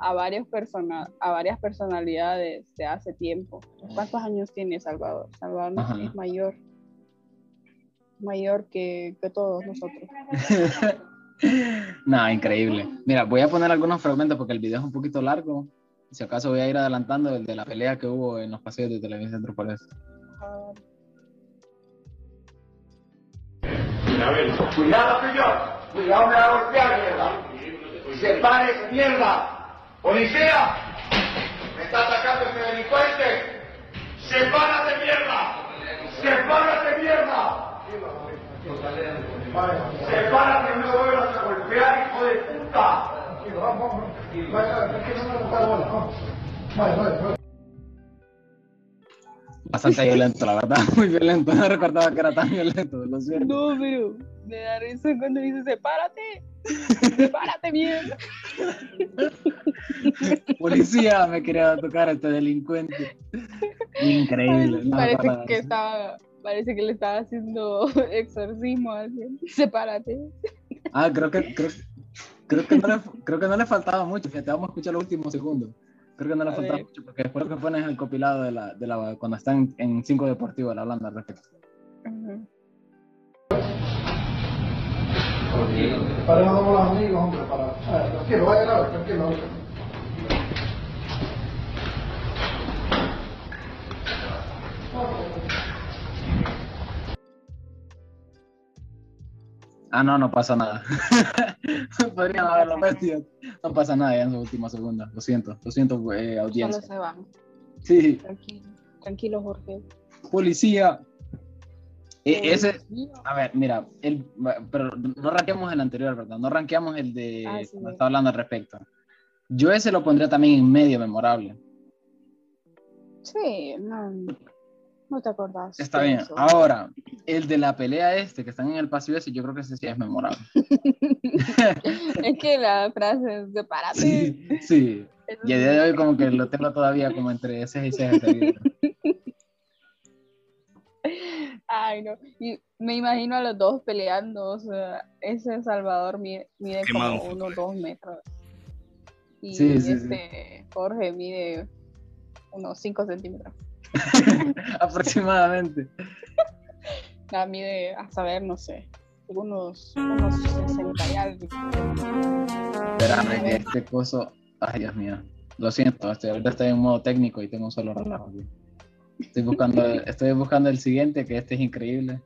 [SPEAKER 1] a varias personas, a varias personalidades de hace tiempo. ¿Cuántos años tiene Salvador? Salvador no-
[SPEAKER 2] Ajá.
[SPEAKER 1] es mayor, mayor que, que todos nosotros.
[SPEAKER 2] Nada, increíble. Mira, voy a poner algunos fragmentos porque el video es un poquito largo. Si acaso voy a ir adelantando el de la pelea que hubo en los pasillos de Televisión Centro por eso.
[SPEAKER 1] Ah,
[SPEAKER 9] Cuidado, señor. Cuidado, me va a golpear, mierda. Separe esa mierda. Policía. Me está atacando este delincuente. Sepárate, mierda. Sepárate, mierda. Sepárate, no vuelvas a golpear, hijo de puta.
[SPEAKER 2] Bastante violento, la verdad, muy violento. No recordaba que era tan violento, lo siento.
[SPEAKER 1] No, pero me da risa cuando dice, sepárate, sepárate bien.
[SPEAKER 2] Policía, me quería tocar este delincuente. Increíble. no,
[SPEAKER 1] parece
[SPEAKER 2] para-
[SPEAKER 1] que estaba, parece que le estaba haciendo exorcismo a alguien. Sepárate.
[SPEAKER 2] Ah, creo que, creo, creo, que no le, creo que no le faltaba mucho. Fíjate, vamos a escuchar los últimos segundos. Creo que no le
[SPEAKER 1] A ver.
[SPEAKER 2] mucho porque después que pones el compilado de la, de la, cuando están en 5 Deportivo hablando al respecto.
[SPEAKER 1] Ujú.
[SPEAKER 10] Para no los amigos, hombre, para... Ah, tranquilo, vaya a ver, tranquilo.
[SPEAKER 2] Ah, no, no pasa nada. Podrían haberlo metido. No pasa nada en su última segunda. Lo siento, lo siento, eh,
[SPEAKER 1] Solo
[SPEAKER 2] audiencia.
[SPEAKER 1] se van.
[SPEAKER 2] Sí,
[SPEAKER 1] Tranquilo, tranquilo, Jorge.
[SPEAKER 2] policía. E- ese,
[SPEAKER 1] Dios mío.
[SPEAKER 2] a ver, mira, el, pero no ranqueamos el anterior, ¿verdad? No ranqueamos el de
[SPEAKER 1] Ah, sí.
[SPEAKER 2] cuando está hablando al respecto. Yo ese lo pondría también en medio memorable.
[SPEAKER 1] Sí, no, no te acordás.
[SPEAKER 2] Está
[SPEAKER 1] de
[SPEAKER 2] bien.
[SPEAKER 1] eso.
[SPEAKER 2] Ahora, el de la pelea este, que están en el pasillo ese, yo creo que ese sí es memorable.
[SPEAKER 1] es que la frase es sepárate.
[SPEAKER 2] Sí, sí.
[SPEAKER 1] Eso
[SPEAKER 2] Y a día de hoy como que lo tengo todavía como entre 6 y 6
[SPEAKER 1] Ay, no. Y me imagino a los dos peleando. O sea, ese Salvador mide, mide como unos dos metros. Y
[SPEAKER 2] Sí, sí, sí.
[SPEAKER 1] este Jorge mide unos 5 centímetros.
[SPEAKER 2] aproximadamente.
[SPEAKER 1] Nada, mide, a saber, no sé, unos, unos 60 y algo.
[SPEAKER 2] Espérame que este coso... Ay, Dios mío. Lo siento, estoy, ahorita estoy en modo técnico y tengo un solo relajo aquí. Estoy buscando, estoy buscando el siguiente, que este es increíble.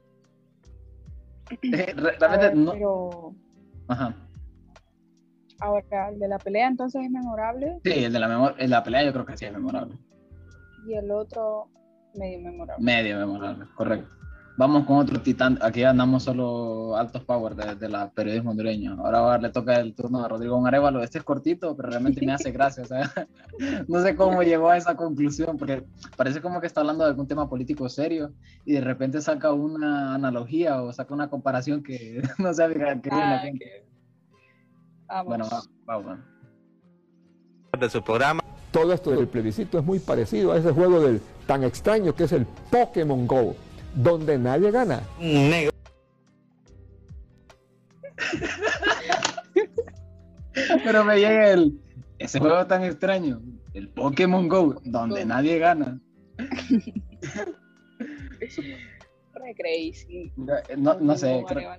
[SPEAKER 2] Eh, Realmente
[SPEAKER 1] ver,
[SPEAKER 2] no...
[SPEAKER 1] Pero
[SPEAKER 2] Ajá.
[SPEAKER 1] ahora, el de la pelea entonces es memorable
[SPEAKER 2] Sí, el de la, memor- el de la pelea yo creo que sí es memorable.
[SPEAKER 1] Y el otro medio memorable.
[SPEAKER 2] Medio memorable, correcto. Vamos con otro titán. Aquí andamos solo altos power de, de la periodismo hondureño. Ahora va- le toca el turno a Rodrigo Arevalo. Este es cortito, pero realmente me hace gracia. o sea, no sé cómo llegó a esa conclusión, porque parece como que está hablando de algún tema político serio y de repente saca una analogía o saca una comparación que no sabe qué
[SPEAKER 1] Ah. Vamos.
[SPEAKER 2] Bueno, va, va, va.
[SPEAKER 5] de su programa.
[SPEAKER 4] Todo esto del plebiscito es muy parecido a ese juego del tan extraño que es el Pokémon Go, donde nadie gana.
[SPEAKER 5] Negro.
[SPEAKER 2] Pero me llega el. Ese juego tan extraño. El Pokémon Go, donde nadie gana.
[SPEAKER 1] Re crazy.
[SPEAKER 2] No, no sé, creo,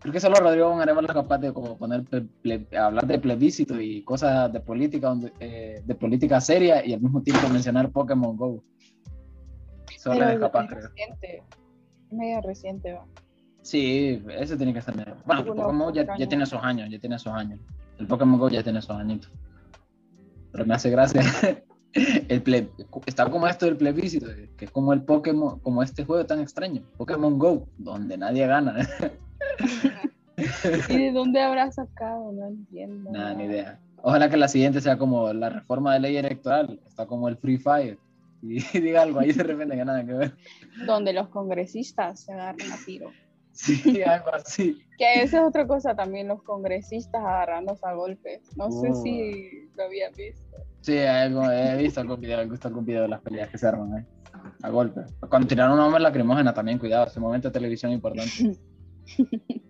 [SPEAKER 2] creo que solo Rodrigo Von Arevalo es capaz de como poner ple- hablar de plebiscito y cosas de política, donde, eh, de política seria y al mismo tiempo mencionar Pokémon Go. Solo es capaz, creo.
[SPEAKER 1] reciente. Medio reciente, va.
[SPEAKER 2] Sí, ese tiene que ser medio. Bueno, el Pokémon Go ya, ya tiene sus años, ya tiene sus años. El Pokémon Go ya tiene sus añitos. Pero me hace gracia. El ple- está como esto del plebiscito, que es como el Pokémon, como este juego tan extraño, Pokémon Go, donde nadie gana.
[SPEAKER 1] ¿Y de dónde habrá sacado? No entiendo.
[SPEAKER 2] Nada, ni idea. Ojalá que la siguiente sea como la reforma de ley electoral, está como el Free Fire. Y diga algo ahí de repente que nada que ver.
[SPEAKER 1] Donde los congresistas se agarran a tiro.
[SPEAKER 2] Sí, algo así.
[SPEAKER 1] Que esa es otra cosa también, los congresistas agarrándose a golpes. No sé si lo habían visto.
[SPEAKER 2] Sí, algo, he visto algún video, he visto algún video de las peleas que se arman ahí. A golpe. Cuando tiraron una bomba lacrimógena también, cuidado, ese momento de televisión importante.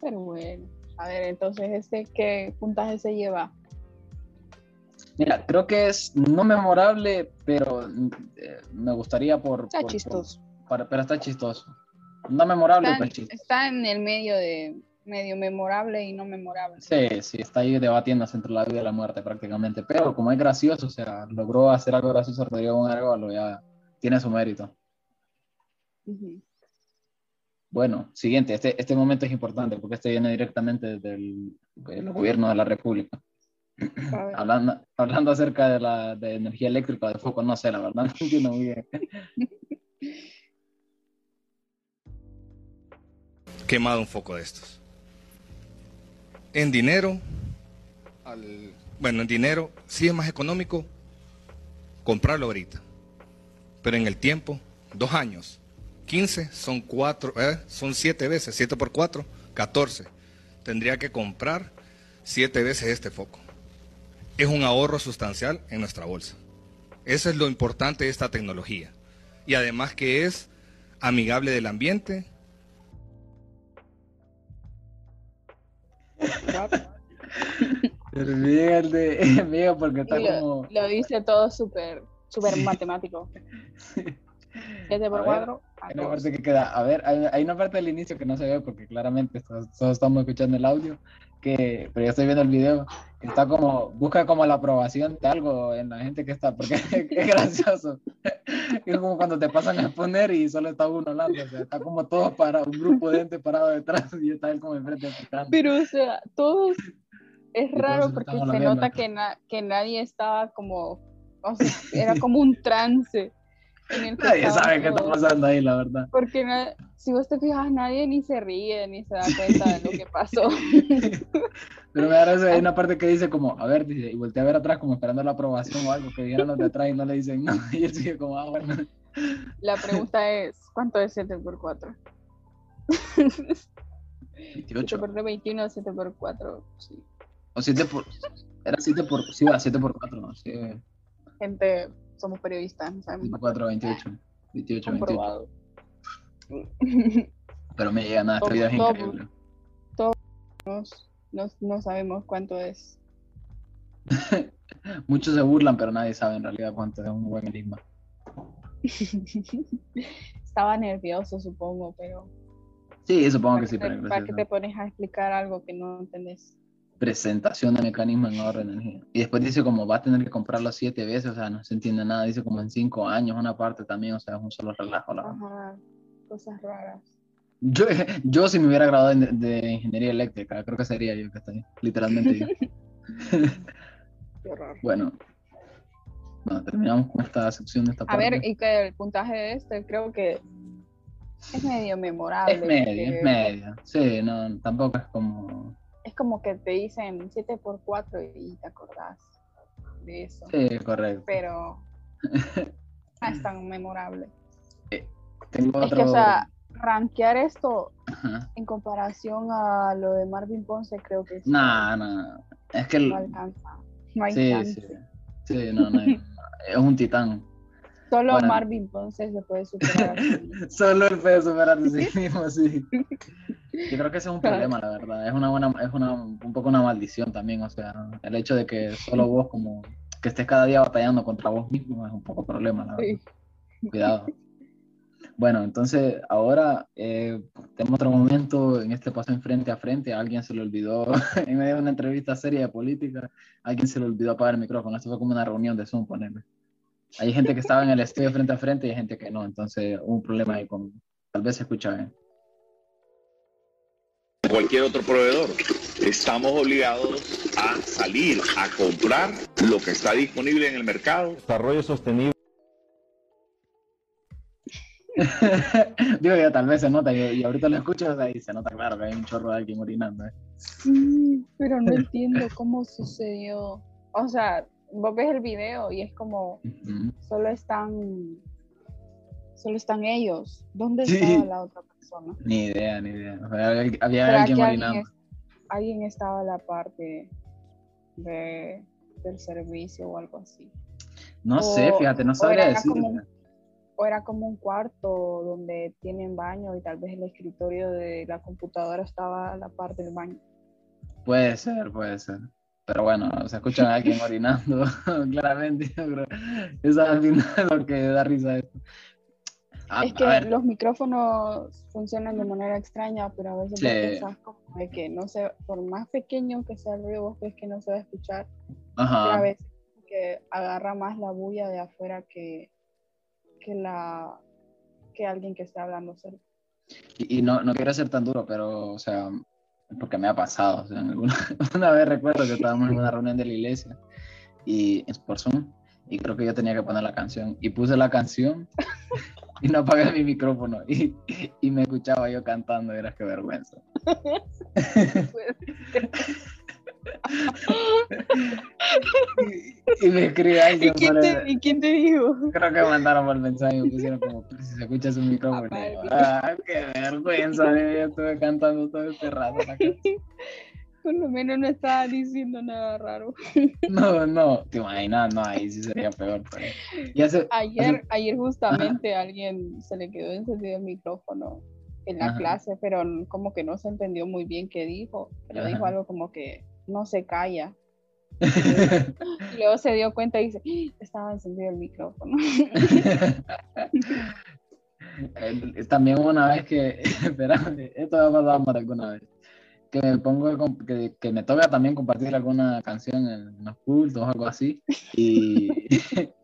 [SPEAKER 1] Pero bueno. A ver, entonces, este, ¿qué puntaje se lleva?
[SPEAKER 2] Mira, creo que es no memorable, pero eh, me gustaría por...
[SPEAKER 1] Está
[SPEAKER 2] por- por-
[SPEAKER 1] chistoso.
[SPEAKER 2] para- pero está chistoso. No memorable,
[SPEAKER 1] Está,
[SPEAKER 2] chistoso.
[SPEAKER 1] está en el medio de medio memorable y no memorable.
[SPEAKER 2] Sí, sí, está ahí debatiéndose entre la vida y la muerte prácticamente. Pero como es gracioso, o sea, logró hacer algo gracioso Rodrigo Arevalo, ya tiene su mérito.
[SPEAKER 1] Ujú.
[SPEAKER 2] Bueno, siguiente, este, este momento es importante porque este viene directamente del, del gobierno de la República. Hablando, hablando acerca de la de energía eléctrica, de foco, no sé, la verdad, no entiendo muy bien.
[SPEAKER 11] quemado un foco de estos. En dinero, al- bueno, en dinero sí es más económico comprarlo ahorita. Pero en el tiempo, dos años, 15 son cuatro, eh, son siete veces, 7 por 4, 14. Tendría que comprar siete veces este foco. Es un ahorro sustancial en nuestra bolsa. Eso es lo importante de esta tecnología. Y además que es amigable del ambiente,
[SPEAKER 2] Pero Miguel, de, Miguel, porque está
[SPEAKER 1] lo,
[SPEAKER 2] como...
[SPEAKER 1] lo dice todo súper súper matemático. 7 por
[SPEAKER 2] A ver,
[SPEAKER 1] 4,
[SPEAKER 2] Hay una parte que queda, a ver, hay, hay una parte del inicio que no se ve porque claramente todos, todos estamos escuchando el audio, que, pero yo estoy viendo el video, que está como, busca como la aprobación de algo en la gente que está, porque es gracioso. Es como cuando te pasan a exponer y solo está uno hablando, o sea, está como todos para un grupo de gente parado detrás y está él como enfrente explicando.
[SPEAKER 1] Pero, o sea, todos. Es raro porque se nota que, na- que nadie estaba como. O sea, era como un trance.
[SPEAKER 2] Nadie sabe qué está pasando ahí, la verdad.
[SPEAKER 1] Porque na- si vos te fijas, nadie ni se ríe ni se da cuenta de lo que pasó.
[SPEAKER 2] Pero me da risa, hay una parte que dice como, a ver, dice, y voltea a ver atrás como esperando la aprobación o algo, que dijeron los de atrás y no le dicen no, y él sigue como, ah, bueno.
[SPEAKER 1] La pregunta es: ¿cuánto es 7 por 4? 7
[SPEAKER 2] 28.
[SPEAKER 1] por 3, 21, 7 por 4. Sí.
[SPEAKER 2] O 7 por. Era 7 por. Sí, va, 7 por 4, ¿no? Sí,
[SPEAKER 1] Gente, somos periodistas, no
[SPEAKER 2] 7
[SPEAKER 1] sabemos.
[SPEAKER 2] por 4, 28. 28, 28.
[SPEAKER 1] comprobado.
[SPEAKER 2] Pero me llega nada, este
[SPEAKER 1] Todo-
[SPEAKER 2] video es increíble.
[SPEAKER 1] Nos- no, no sabemos cuánto es.
[SPEAKER 2] Muchos se burlan, pero nadie sabe en realidad cuánto es un buen enigma.
[SPEAKER 1] Estaba nervioso, supongo, pero
[SPEAKER 2] Sí, supongo
[SPEAKER 1] ¿para,
[SPEAKER 2] que sí,
[SPEAKER 1] qué
[SPEAKER 2] pero
[SPEAKER 1] para qué
[SPEAKER 2] gracioso.
[SPEAKER 1] te pones a explicar algo que no entendés?
[SPEAKER 2] Presentación de mecanismo en ahorro de energía. Y después dice como va a tener que comprarlo siete veces, o sea, no se entiende nada. Dice como en cinco años, una parte también, o sea, es un solo relajo, la.
[SPEAKER 1] Ajá, cosas raras.
[SPEAKER 2] Yo, yo si me hubiera graduado de, de ingeniería eléctrica, creo que sería yo que estoy, literalmente yo.
[SPEAKER 1] Qué horror.
[SPEAKER 2] Bueno, bueno, terminamos con esta sección de esta
[SPEAKER 1] A
[SPEAKER 2] parte.
[SPEAKER 1] ver, y que el puntaje de este creo que es medio memorable.
[SPEAKER 2] es medio, es medio. Sí, no, tampoco es como...
[SPEAKER 1] Es como que te dicen 7 por 4 y te acordás de eso.
[SPEAKER 2] Sí, correcto.
[SPEAKER 1] Pero no es tan memorable.
[SPEAKER 2] Tengo
[SPEAKER 1] Es
[SPEAKER 2] otro...
[SPEAKER 1] que, o sea, rankear esto
[SPEAKER 2] Ajá.
[SPEAKER 1] en comparación a lo de Marvin Ponce, creo que sí,
[SPEAKER 2] No, no, es que...
[SPEAKER 1] no alcanza. No hay
[SPEAKER 2] Sí,
[SPEAKER 1] chance.
[SPEAKER 2] sí, sí, no, no, hay- es un titán.
[SPEAKER 1] Solo
[SPEAKER 2] Bueno.
[SPEAKER 1] Marvin Ponce se puede superar.
[SPEAKER 2] Solo él puede superar a sí mismo, sí. Yo creo que ese es un problema, la verdad. Es una buena, es una, un poco una maldición también, o sea, el hecho de que solo vos como, que estés cada día batallando contra vos mismo es un poco problema, la verdad.
[SPEAKER 1] Sí.
[SPEAKER 2] Cuidado. Bueno, entonces ahora eh, tenemos otro momento en este paso en frente a frente. A alguien se le olvidó, en medio de una entrevista seria de política, a alguien se le olvidó apagar el micrófono. Esto fue como una reunión de Zoom, ponerle. Hay gente que estaba en el estudio frente a frente y hay gente que no. Entonces hubo un problema ahí con. Tal vez se escucha bien.
[SPEAKER 12] Cualquier otro proveedor. Estamos obligados a salir a comprar lo que está disponible en el mercado.
[SPEAKER 13] Desarrollo sostenible.
[SPEAKER 2] Digo que tal vez se nota, y, y ahorita lo escucho o sea, y se nota claro que hay un chorro de alguien orinando. ¿eh?
[SPEAKER 1] Sí, pero no entiendo cómo sucedió. O sea, vos ves el video y es como solo están solo están ellos. ¿Dónde
[SPEAKER 2] Sí.
[SPEAKER 1] estaba la otra persona?
[SPEAKER 2] Ni idea, ni idea. O sea, había, había
[SPEAKER 1] ¿Será
[SPEAKER 2] alguien
[SPEAKER 1] que
[SPEAKER 2] orinando.
[SPEAKER 1] alguien, es- alguien estaba a la parte de, del servicio o algo así?
[SPEAKER 2] No sé, fíjate, no sabría decir.
[SPEAKER 1] o era como un cuarto donde tienen baño y tal vez el escritorio de la computadora estaba a la parte del baño.
[SPEAKER 2] Puede ser, puede ser. Pero bueno, se escucha a alguien orinando, claramente. Yo creo. Eso es al final lo que da risa esto. A,
[SPEAKER 1] es que los micrófonos funcionan de manera extraña, pero a veces
[SPEAKER 2] Sí.
[SPEAKER 1] pensás como de que no se, por más pequeño que sea el ruido, vos ves que no se va a escuchar. Pero a
[SPEAKER 2] ajá.
[SPEAKER 1] veces que agarra más la bulla de afuera que, que la que alguien que esté hablando cerca.
[SPEAKER 2] Y, y no, no quiero ser tan duro, pero, o sea, porque me ha pasado. O sea, alguna- una vez recuerdo que estábamos en una reunión de la iglesia y es por Zoom, y creo que yo tenía que poner la canción. Y puse la canción y no apagué mi micrófono. Y, y me escuchaba yo cantando, y era que vergüenza. y, y me escribe
[SPEAKER 1] ¿Y quién, te, ¿Y quién te dijo?
[SPEAKER 2] Creo que mandaron por mensaje y me pusieron como, "Pero si se escucha su micrófono. Y yo, Ah, qué vergüenza, yo estuve cantando todo este rato.
[SPEAKER 1] Por lo menos no estaba diciendo nada raro.
[SPEAKER 2] No, no, te imaginas, no, ahí sí sería peor. pero- Y hace,
[SPEAKER 1] Ayer, ayer justamente alguien se le quedó encendido el micrófono en la
[SPEAKER 2] Ajá.
[SPEAKER 1] clase, pero como que no se entendió muy bien qué dijo, pero dijo algo como que no se calla. Y luego se dio cuenta y dice, "Ah, estaba encendido el micrófono.
[SPEAKER 2] Eh, También una vez que, espérame, esto me ha pasado más alguna vez, que me pongo, que, que me toca también compartir alguna canción en los cultos o algo así, y,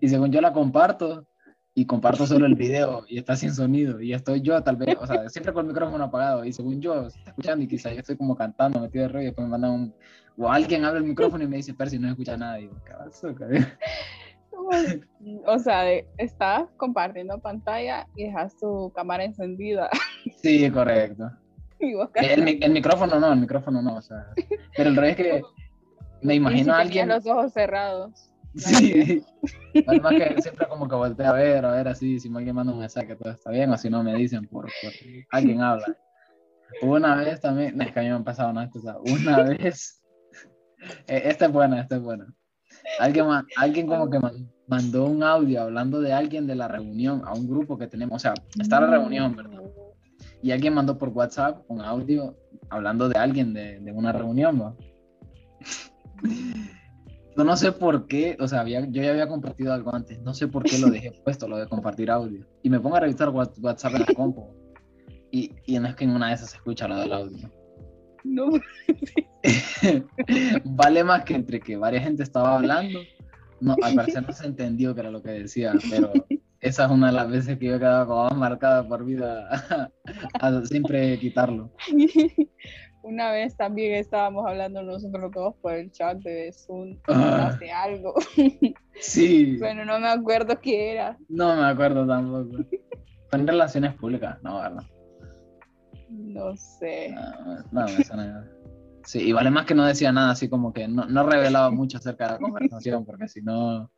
[SPEAKER 2] y según yo la comparto, y comparto solo el video, y está sin sonido, y estoy yo tal vez, o sea, siempre con el micrófono apagado, y según yo, se está escuchando, y quizás yo estoy como cantando, metido de rollo, y después me mandan un, o alguien abre el micrófono y me dice, pero si no escucha nada, y digo, ¿qué pasó, cabrón?".
[SPEAKER 1] o sea, estás compartiendo pantalla y dejas tu cámara encendida.
[SPEAKER 2] Sí, correcto.
[SPEAKER 1] Vos
[SPEAKER 2] El, mi- el micrófono no, el micrófono no, o sea. Pero el es que me imagino a alguien.
[SPEAKER 1] los ojos cerrados.
[SPEAKER 2] Sí. Además que siempre como que voltea a ver, a ver así, si alguien manda un mensaje, todo está bien, o si no me dicen por, por alguien habla. Una vez también, no, es que a mí me han pasado una sea, una vez, eh, esta es buena, esta es buena. Alguien, alguien como que man- mandó un audio hablando de alguien de la reunión a un grupo que tenemos, o sea, está la reunión, ¿verdad? Y alguien mandó por WhatsApp un audio hablando de alguien de, de una reunión, ¿va? Yo no sé por qué, o sea, había- yo ya había compartido algo antes, no sé por qué lo dejé puesto, lo de compartir audio. Y me pongo a revisar Wha- WhatsApp en la compu. Y, y no es que en una de esas se escucha lo del audio.
[SPEAKER 1] No,
[SPEAKER 2] vale más que entre que varias gente estaba hablando. No, al parecer no se entendió que era lo que decía, pero esa es una de las veces que yo he quedado como más marcada por vida a siempre quitarlo.
[SPEAKER 1] Una vez también estábamos hablando nosotros todos por el chat de Zoom
[SPEAKER 2] Ah.
[SPEAKER 1] hace algo.
[SPEAKER 2] Sí,
[SPEAKER 1] Bueno, no me acuerdo qué era.
[SPEAKER 2] no me acuerdo tampoco. Fue en relaciones públicas, no, ¿verdad?
[SPEAKER 1] No sé.
[SPEAKER 2] No, no me suena nada. Sí, y vale más que no decía nada, así como que no, no revelaba mucho acerca de la conversación, porque si no,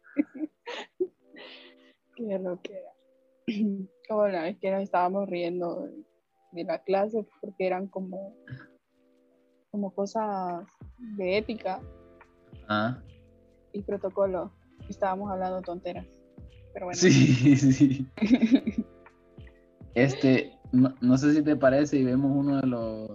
[SPEAKER 1] Qué lo que era. Como la vez que nos estábamos riendo de, la clase porque eran como, como cosas de ética
[SPEAKER 2] ah,
[SPEAKER 1] y protocolo. Estábamos hablando tonteras. Pero bueno.
[SPEAKER 2] sí, sí. Este, no, no sé si te parece y vemos uno de los...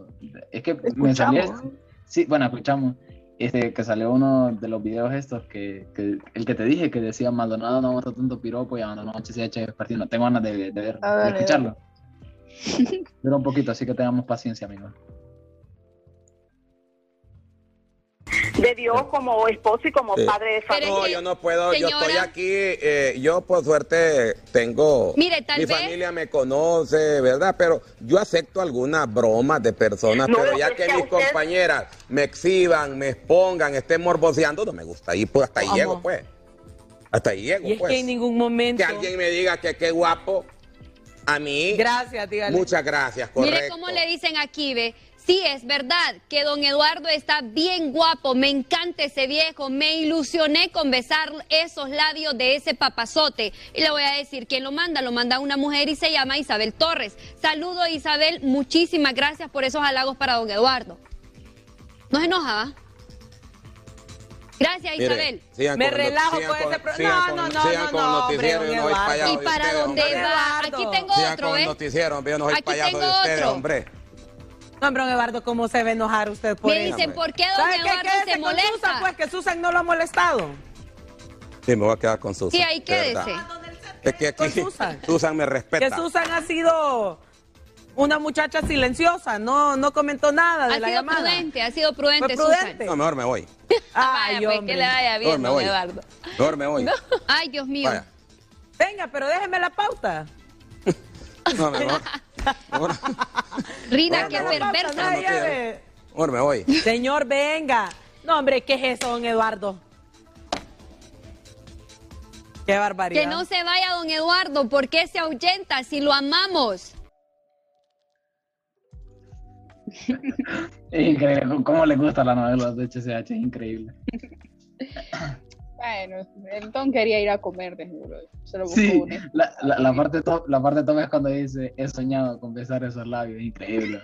[SPEAKER 2] Es que me
[SPEAKER 1] Escuchamos.
[SPEAKER 2] este- Sí, bueno, escuchamos. Este, que salió uno de los videos estos, que, que el que te dije, que decía Maldonado no aguanta tanto piropo y abandonó HCH partido. No tengo ganas de, de, ver,
[SPEAKER 1] A
[SPEAKER 2] de
[SPEAKER 1] ver,
[SPEAKER 2] escucharlo. Dura un poquito, así que tengamos paciencia, amigos.
[SPEAKER 8] De Dios como esposo y como
[SPEAKER 6] Sí.
[SPEAKER 8] padre de familia.
[SPEAKER 6] No, yo no puedo, yo estoy aquí, eh, yo por suerte tengo,
[SPEAKER 13] Mire, tal
[SPEAKER 6] mi
[SPEAKER 13] vez-
[SPEAKER 6] familia me conoce, ¿verdad? Pero yo acepto algunas bromas de personas,
[SPEAKER 8] No,
[SPEAKER 6] pero ya que mis
[SPEAKER 8] usted-
[SPEAKER 6] compañeras me exhiban, me expongan, estén morboseando, no me gusta, y pues hasta ahí llego, pues. Hasta ahí llego,
[SPEAKER 7] Y es
[SPEAKER 6] pues.
[SPEAKER 7] que en ningún momento.
[SPEAKER 6] Que alguien me diga que qué guapo, a mí,
[SPEAKER 7] Gracias, dígale.
[SPEAKER 6] muchas gracias, correcto.
[SPEAKER 13] Mire cómo le dicen aquí, ve. Sí, es verdad que don Eduardo está bien guapo, me encanta ese viejo, me ilusioné con besar esos labios de ese papazote. Y le voy a decir quién lo manda, lo manda una mujer y se llama Isabel Torres. Saludo Isabel, muchísimas gracias por esos halagos para don Eduardo. ¿No se enoja, va? Gracias Isabel.
[SPEAKER 7] Me relajo con ese no, no, no, no, no, hombre,
[SPEAKER 6] yo no
[SPEAKER 13] ¿Y para dónde
[SPEAKER 6] hombre.
[SPEAKER 13] va? Aquí tengo otro, ¿eh?
[SPEAKER 6] hombre,
[SPEAKER 13] Aquí tengo otro.
[SPEAKER 6] hombre.
[SPEAKER 7] Hombre, don Eduardo, ¿cómo se a enojar usted por
[SPEAKER 13] Me
[SPEAKER 7] eso?
[SPEAKER 13] dicen, ¿por qué don
[SPEAKER 7] ¿Sabe qué?
[SPEAKER 13] Eduardo
[SPEAKER 7] Quédese
[SPEAKER 13] se
[SPEAKER 7] con? Susan, pues que Susan no lo ha molestado.
[SPEAKER 6] Sí, me voy a quedar con Susan.
[SPEAKER 13] Sí, ahí quédese.
[SPEAKER 6] Es que aquí
[SPEAKER 7] Con Susan.
[SPEAKER 6] Susan me
[SPEAKER 7] Que
[SPEAKER 6] respeta.
[SPEAKER 7] Susan ha sido una muchacha silenciosa, no, no comentó nada de
[SPEAKER 13] Ha
[SPEAKER 7] la
[SPEAKER 13] sido
[SPEAKER 7] llamada.
[SPEAKER 13] prudente, ha sido prudente,
[SPEAKER 7] Fue prudente.
[SPEAKER 6] No, mejor me voy.
[SPEAKER 7] Ay,
[SPEAKER 13] Vaya, pues que le vaya
[SPEAKER 6] Mejor
[SPEAKER 13] bien,
[SPEAKER 6] me voy.
[SPEAKER 13] Eduardo.
[SPEAKER 6] Mejor me voy.
[SPEAKER 13] Ay, Dios mío.
[SPEAKER 6] Vaya.
[SPEAKER 7] Venga, pero déjeme la pauta.
[SPEAKER 6] No, mejor.
[SPEAKER 13] Rina, qué perversa.
[SPEAKER 7] No,
[SPEAKER 6] me voy.
[SPEAKER 7] Señor, venga. No, hombre, ¿qué es eso, don Eduardo? Qué barbaridad.
[SPEAKER 13] Que no se vaya don Eduardo, ¿por qué se ahuyenta si lo amamos?
[SPEAKER 2] Es increíble cómo le gusta la novela de HCH, es increíble.
[SPEAKER 1] Bueno, el Don quería ir a comer, de seguro. Se lo buscó
[SPEAKER 2] Sí,
[SPEAKER 1] un-
[SPEAKER 2] la, la, la parte top, la parte top es cuando dice he soñado con besar esos labios, increíble.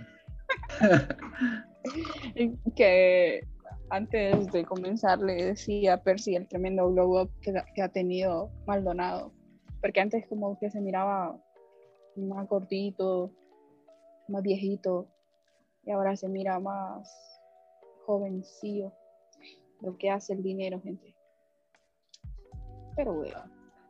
[SPEAKER 1] que antes de comenzar le decía a Percy el tremendo glow up que, que ha tenido Maldonado. Porque antes como que se miraba más gordito, más viejito, y ahora se mira más jovencillo. Lo que hace el dinero, gente. Pero bueno.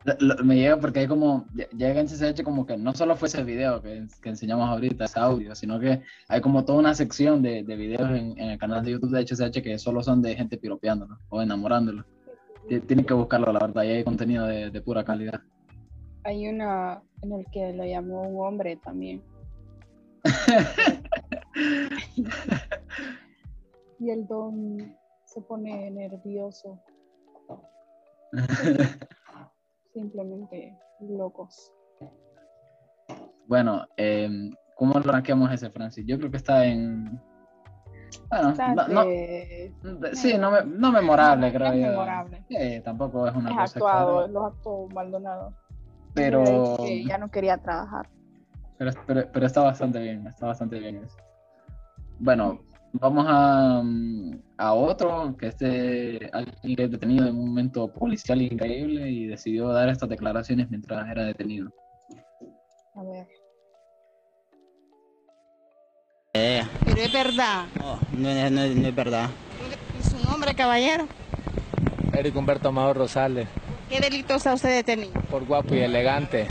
[SPEAKER 2] Lo- lo- me llega porque hay como, ll- llega en CCH como que no solo fue ese video que, que enseñamos ahorita, ese audio, sino que hay como toda una sección de, de videos en, en el canal de YouTube de HCH que solo son de gente piropeándolo o enamorándolo. Ti- Tienen que buscarlo, la verdad, y hay contenido de, de pura calidad.
[SPEAKER 1] Hay una en el que lo llamó un hombre también. y el don se pone nervioso. Simplemente locos.
[SPEAKER 2] Bueno, eh, ¿cómo lo rankeamos ese, Francis? Yo creo que está en... Bueno, no, no-
[SPEAKER 1] de-
[SPEAKER 2] sí, no, me- no memorable,
[SPEAKER 1] No,
[SPEAKER 2] creo
[SPEAKER 1] es
[SPEAKER 2] yo.
[SPEAKER 1] memorable.
[SPEAKER 2] Sí, tampoco es una
[SPEAKER 1] es
[SPEAKER 2] cosa
[SPEAKER 1] actuado,
[SPEAKER 2] exagerada.
[SPEAKER 1] los actuó Maldonado.
[SPEAKER 2] Pero,
[SPEAKER 1] Que ya no quería trabajar.
[SPEAKER 2] pero, pero, pero está bastante bien, está bastante bien eso. Bueno, vamos a, mm, a otro, que este alguien que es detenido en un momento policial increíble y decidió dar estas declaraciones mientras era detenido.
[SPEAKER 1] A ver.
[SPEAKER 14] Pero es verdad. No, no, es- no es- no es verdad. ¿Y su nombre, caballero?
[SPEAKER 15] Eric Humberto Amador Rosales,
[SPEAKER 14] ¿Qué delito está usted detenido?
[SPEAKER 15] por guapo y elegante.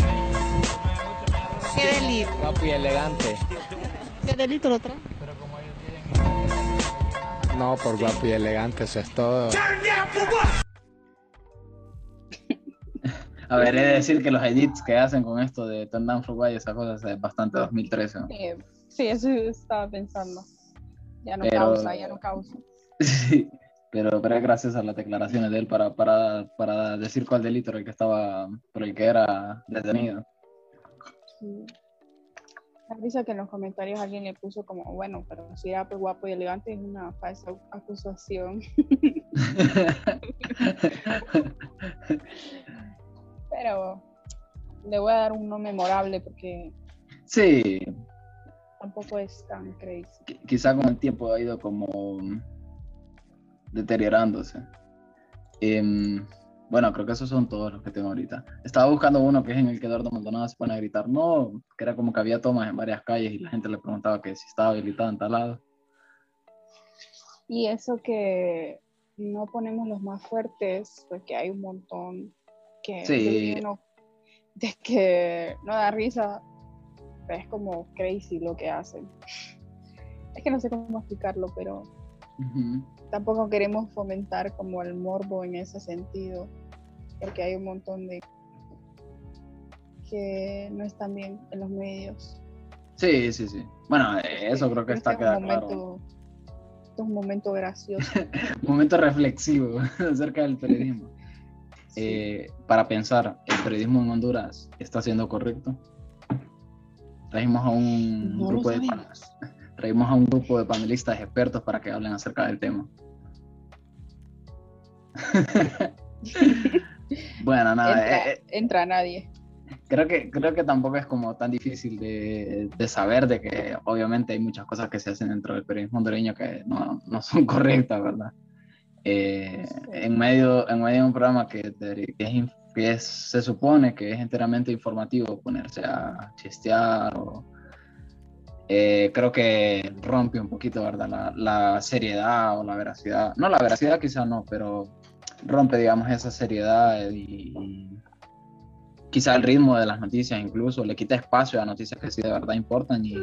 [SPEAKER 14] ¿Qué delito?
[SPEAKER 15] Guapo y elegante.
[SPEAKER 14] ¿Qué delito lo trae?
[SPEAKER 15] No, por guapo y elegante, eso es todo.
[SPEAKER 2] A ver, he de decir que los edits que hacen con esto de Turn Down for Why, esas cosas es bastante 2013. ¿no?
[SPEAKER 1] Sí, sí, eso estaba pensando. Ya no
[SPEAKER 2] Pero-
[SPEAKER 1] causa, ya no causa.
[SPEAKER 2] Sí, pero, pero es gracias a las declaraciones de él para, para, para decir cuál delito era el que estaba, por el que era detenido.
[SPEAKER 1] Sí. Risa que en los comentarios alguien le puso como, bueno, pero si era pues guapo y elegante es una falsa acusación. pero le voy a dar un no memorable porque
[SPEAKER 2] Sí,
[SPEAKER 1] tampoco es tan crazy.
[SPEAKER 2] qui- quizá con el tiempo ha ido como deteriorándose. Em, bueno, creo que esos son todos los que tengo ahorita. Estaba buscando uno que es en el que Eduardo Maldonado se pone a gritar, no, que era como que había tomas en varias calles y la gente le preguntaba que si estaba habilitado en tal lado.
[SPEAKER 1] Y eso que no ponemos los más fuertes, porque hay un montón que
[SPEAKER 2] Sí.
[SPEAKER 1] de, de que no da risa, pero es como crazy lo que hacen. Es que no sé cómo explicarlo, pero tampoco queremos fomentar como el morbo en ese sentido, porque hay un montón de que no están bien en los medios.
[SPEAKER 2] Sí, sí, sí. Bueno, eso creo que está
[SPEAKER 1] es un
[SPEAKER 2] queda
[SPEAKER 1] momento,
[SPEAKER 2] claro.
[SPEAKER 1] este es un momento gracioso.
[SPEAKER 2] Un momento reflexivo acerca del periodismo. Eh, para pensar, ¿el periodismo en Honduras está siendo correcto? Trajimos a un
[SPEAKER 1] No
[SPEAKER 2] grupo de traímos a un grupo de panelistas expertos para que hablen acerca del tema. Bueno, nada,
[SPEAKER 1] entra,
[SPEAKER 2] eh, eh,
[SPEAKER 1] entra nadie.
[SPEAKER 2] creo que creo que tampoco es como tan difícil de, de saber de que obviamente hay muchas cosas que se hacen dentro del periodismo hondureño que no, no son correctas, ¿verdad? Eh, en medio en medio de un programa que, que es, que es- se supone que es enteramente informativo ponerse a chistear o eh, creo que rompe un poquito, ¿verdad? La, la seriedad o la veracidad. No, la veracidad quizá no, pero rompe, digamos, esa seriedad y, y quizá el ritmo de las noticias incluso, le quita espacio a noticias que sí de verdad importan y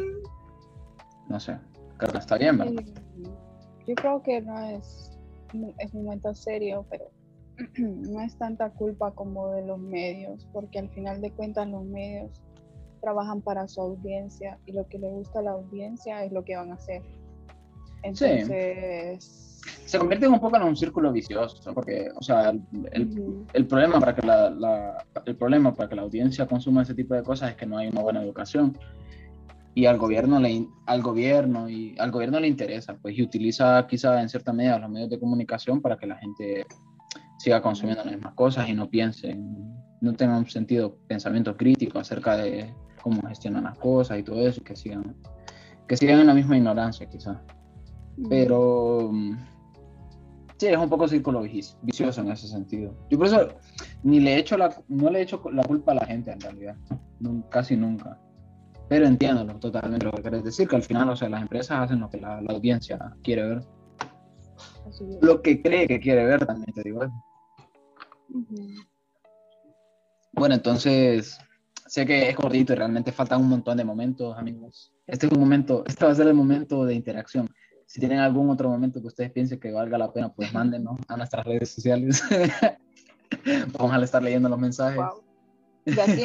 [SPEAKER 2] no sé, creo que está bien, ¿verdad?
[SPEAKER 1] Yo creo que no es, es un momento serio, pero no es tanta culpa como de los medios, porque al final de cuentas los medios trabajan para su audiencia y lo que le gusta a la audiencia es lo que van a hacer. Entonces,
[SPEAKER 2] Se convierte un poco en un círculo vicioso, porque, o sea, el, el- el problema para que la, la- el problema para que la audiencia consuma ese tipo de cosas es que no hay una buena educación y al gobierno le al gobierno y al gobierno le interesa pues y utiliza quizá en cierta medida los medios de comunicación para que la gente siga consumiendo las mismas cosas y no piensen no tengan un sentido pensamiento crítico acerca de cómo gestionan las cosas y todo eso y que sigan que sigan en la misma ignorancia quizá
[SPEAKER 1] ujú.
[SPEAKER 2] Pero sí, es un poco círculo vici- vicioso en ese sentido. Yo por eso ni le echo la, no le echo la culpa a la gente en realidad, casi nunca. Pero entiendo totalmente lo que querés decir, que al final, o sea, las empresas hacen lo que la, la audiencia quiere ver, lo que cree que quiere ver también, te digo. Bueno, entonces, sé que es cortito y realmente faltan un montón de momentos, amigos. Este es un momento, este va a ser el momento de interacción. Si tienen algún otro momento que ustedes piensen que valga la pena, pues mándenos a nuestras redes sociales. Vamos a estar leyendo los mensajes.
[SPEAKER 1] Guau. De aquí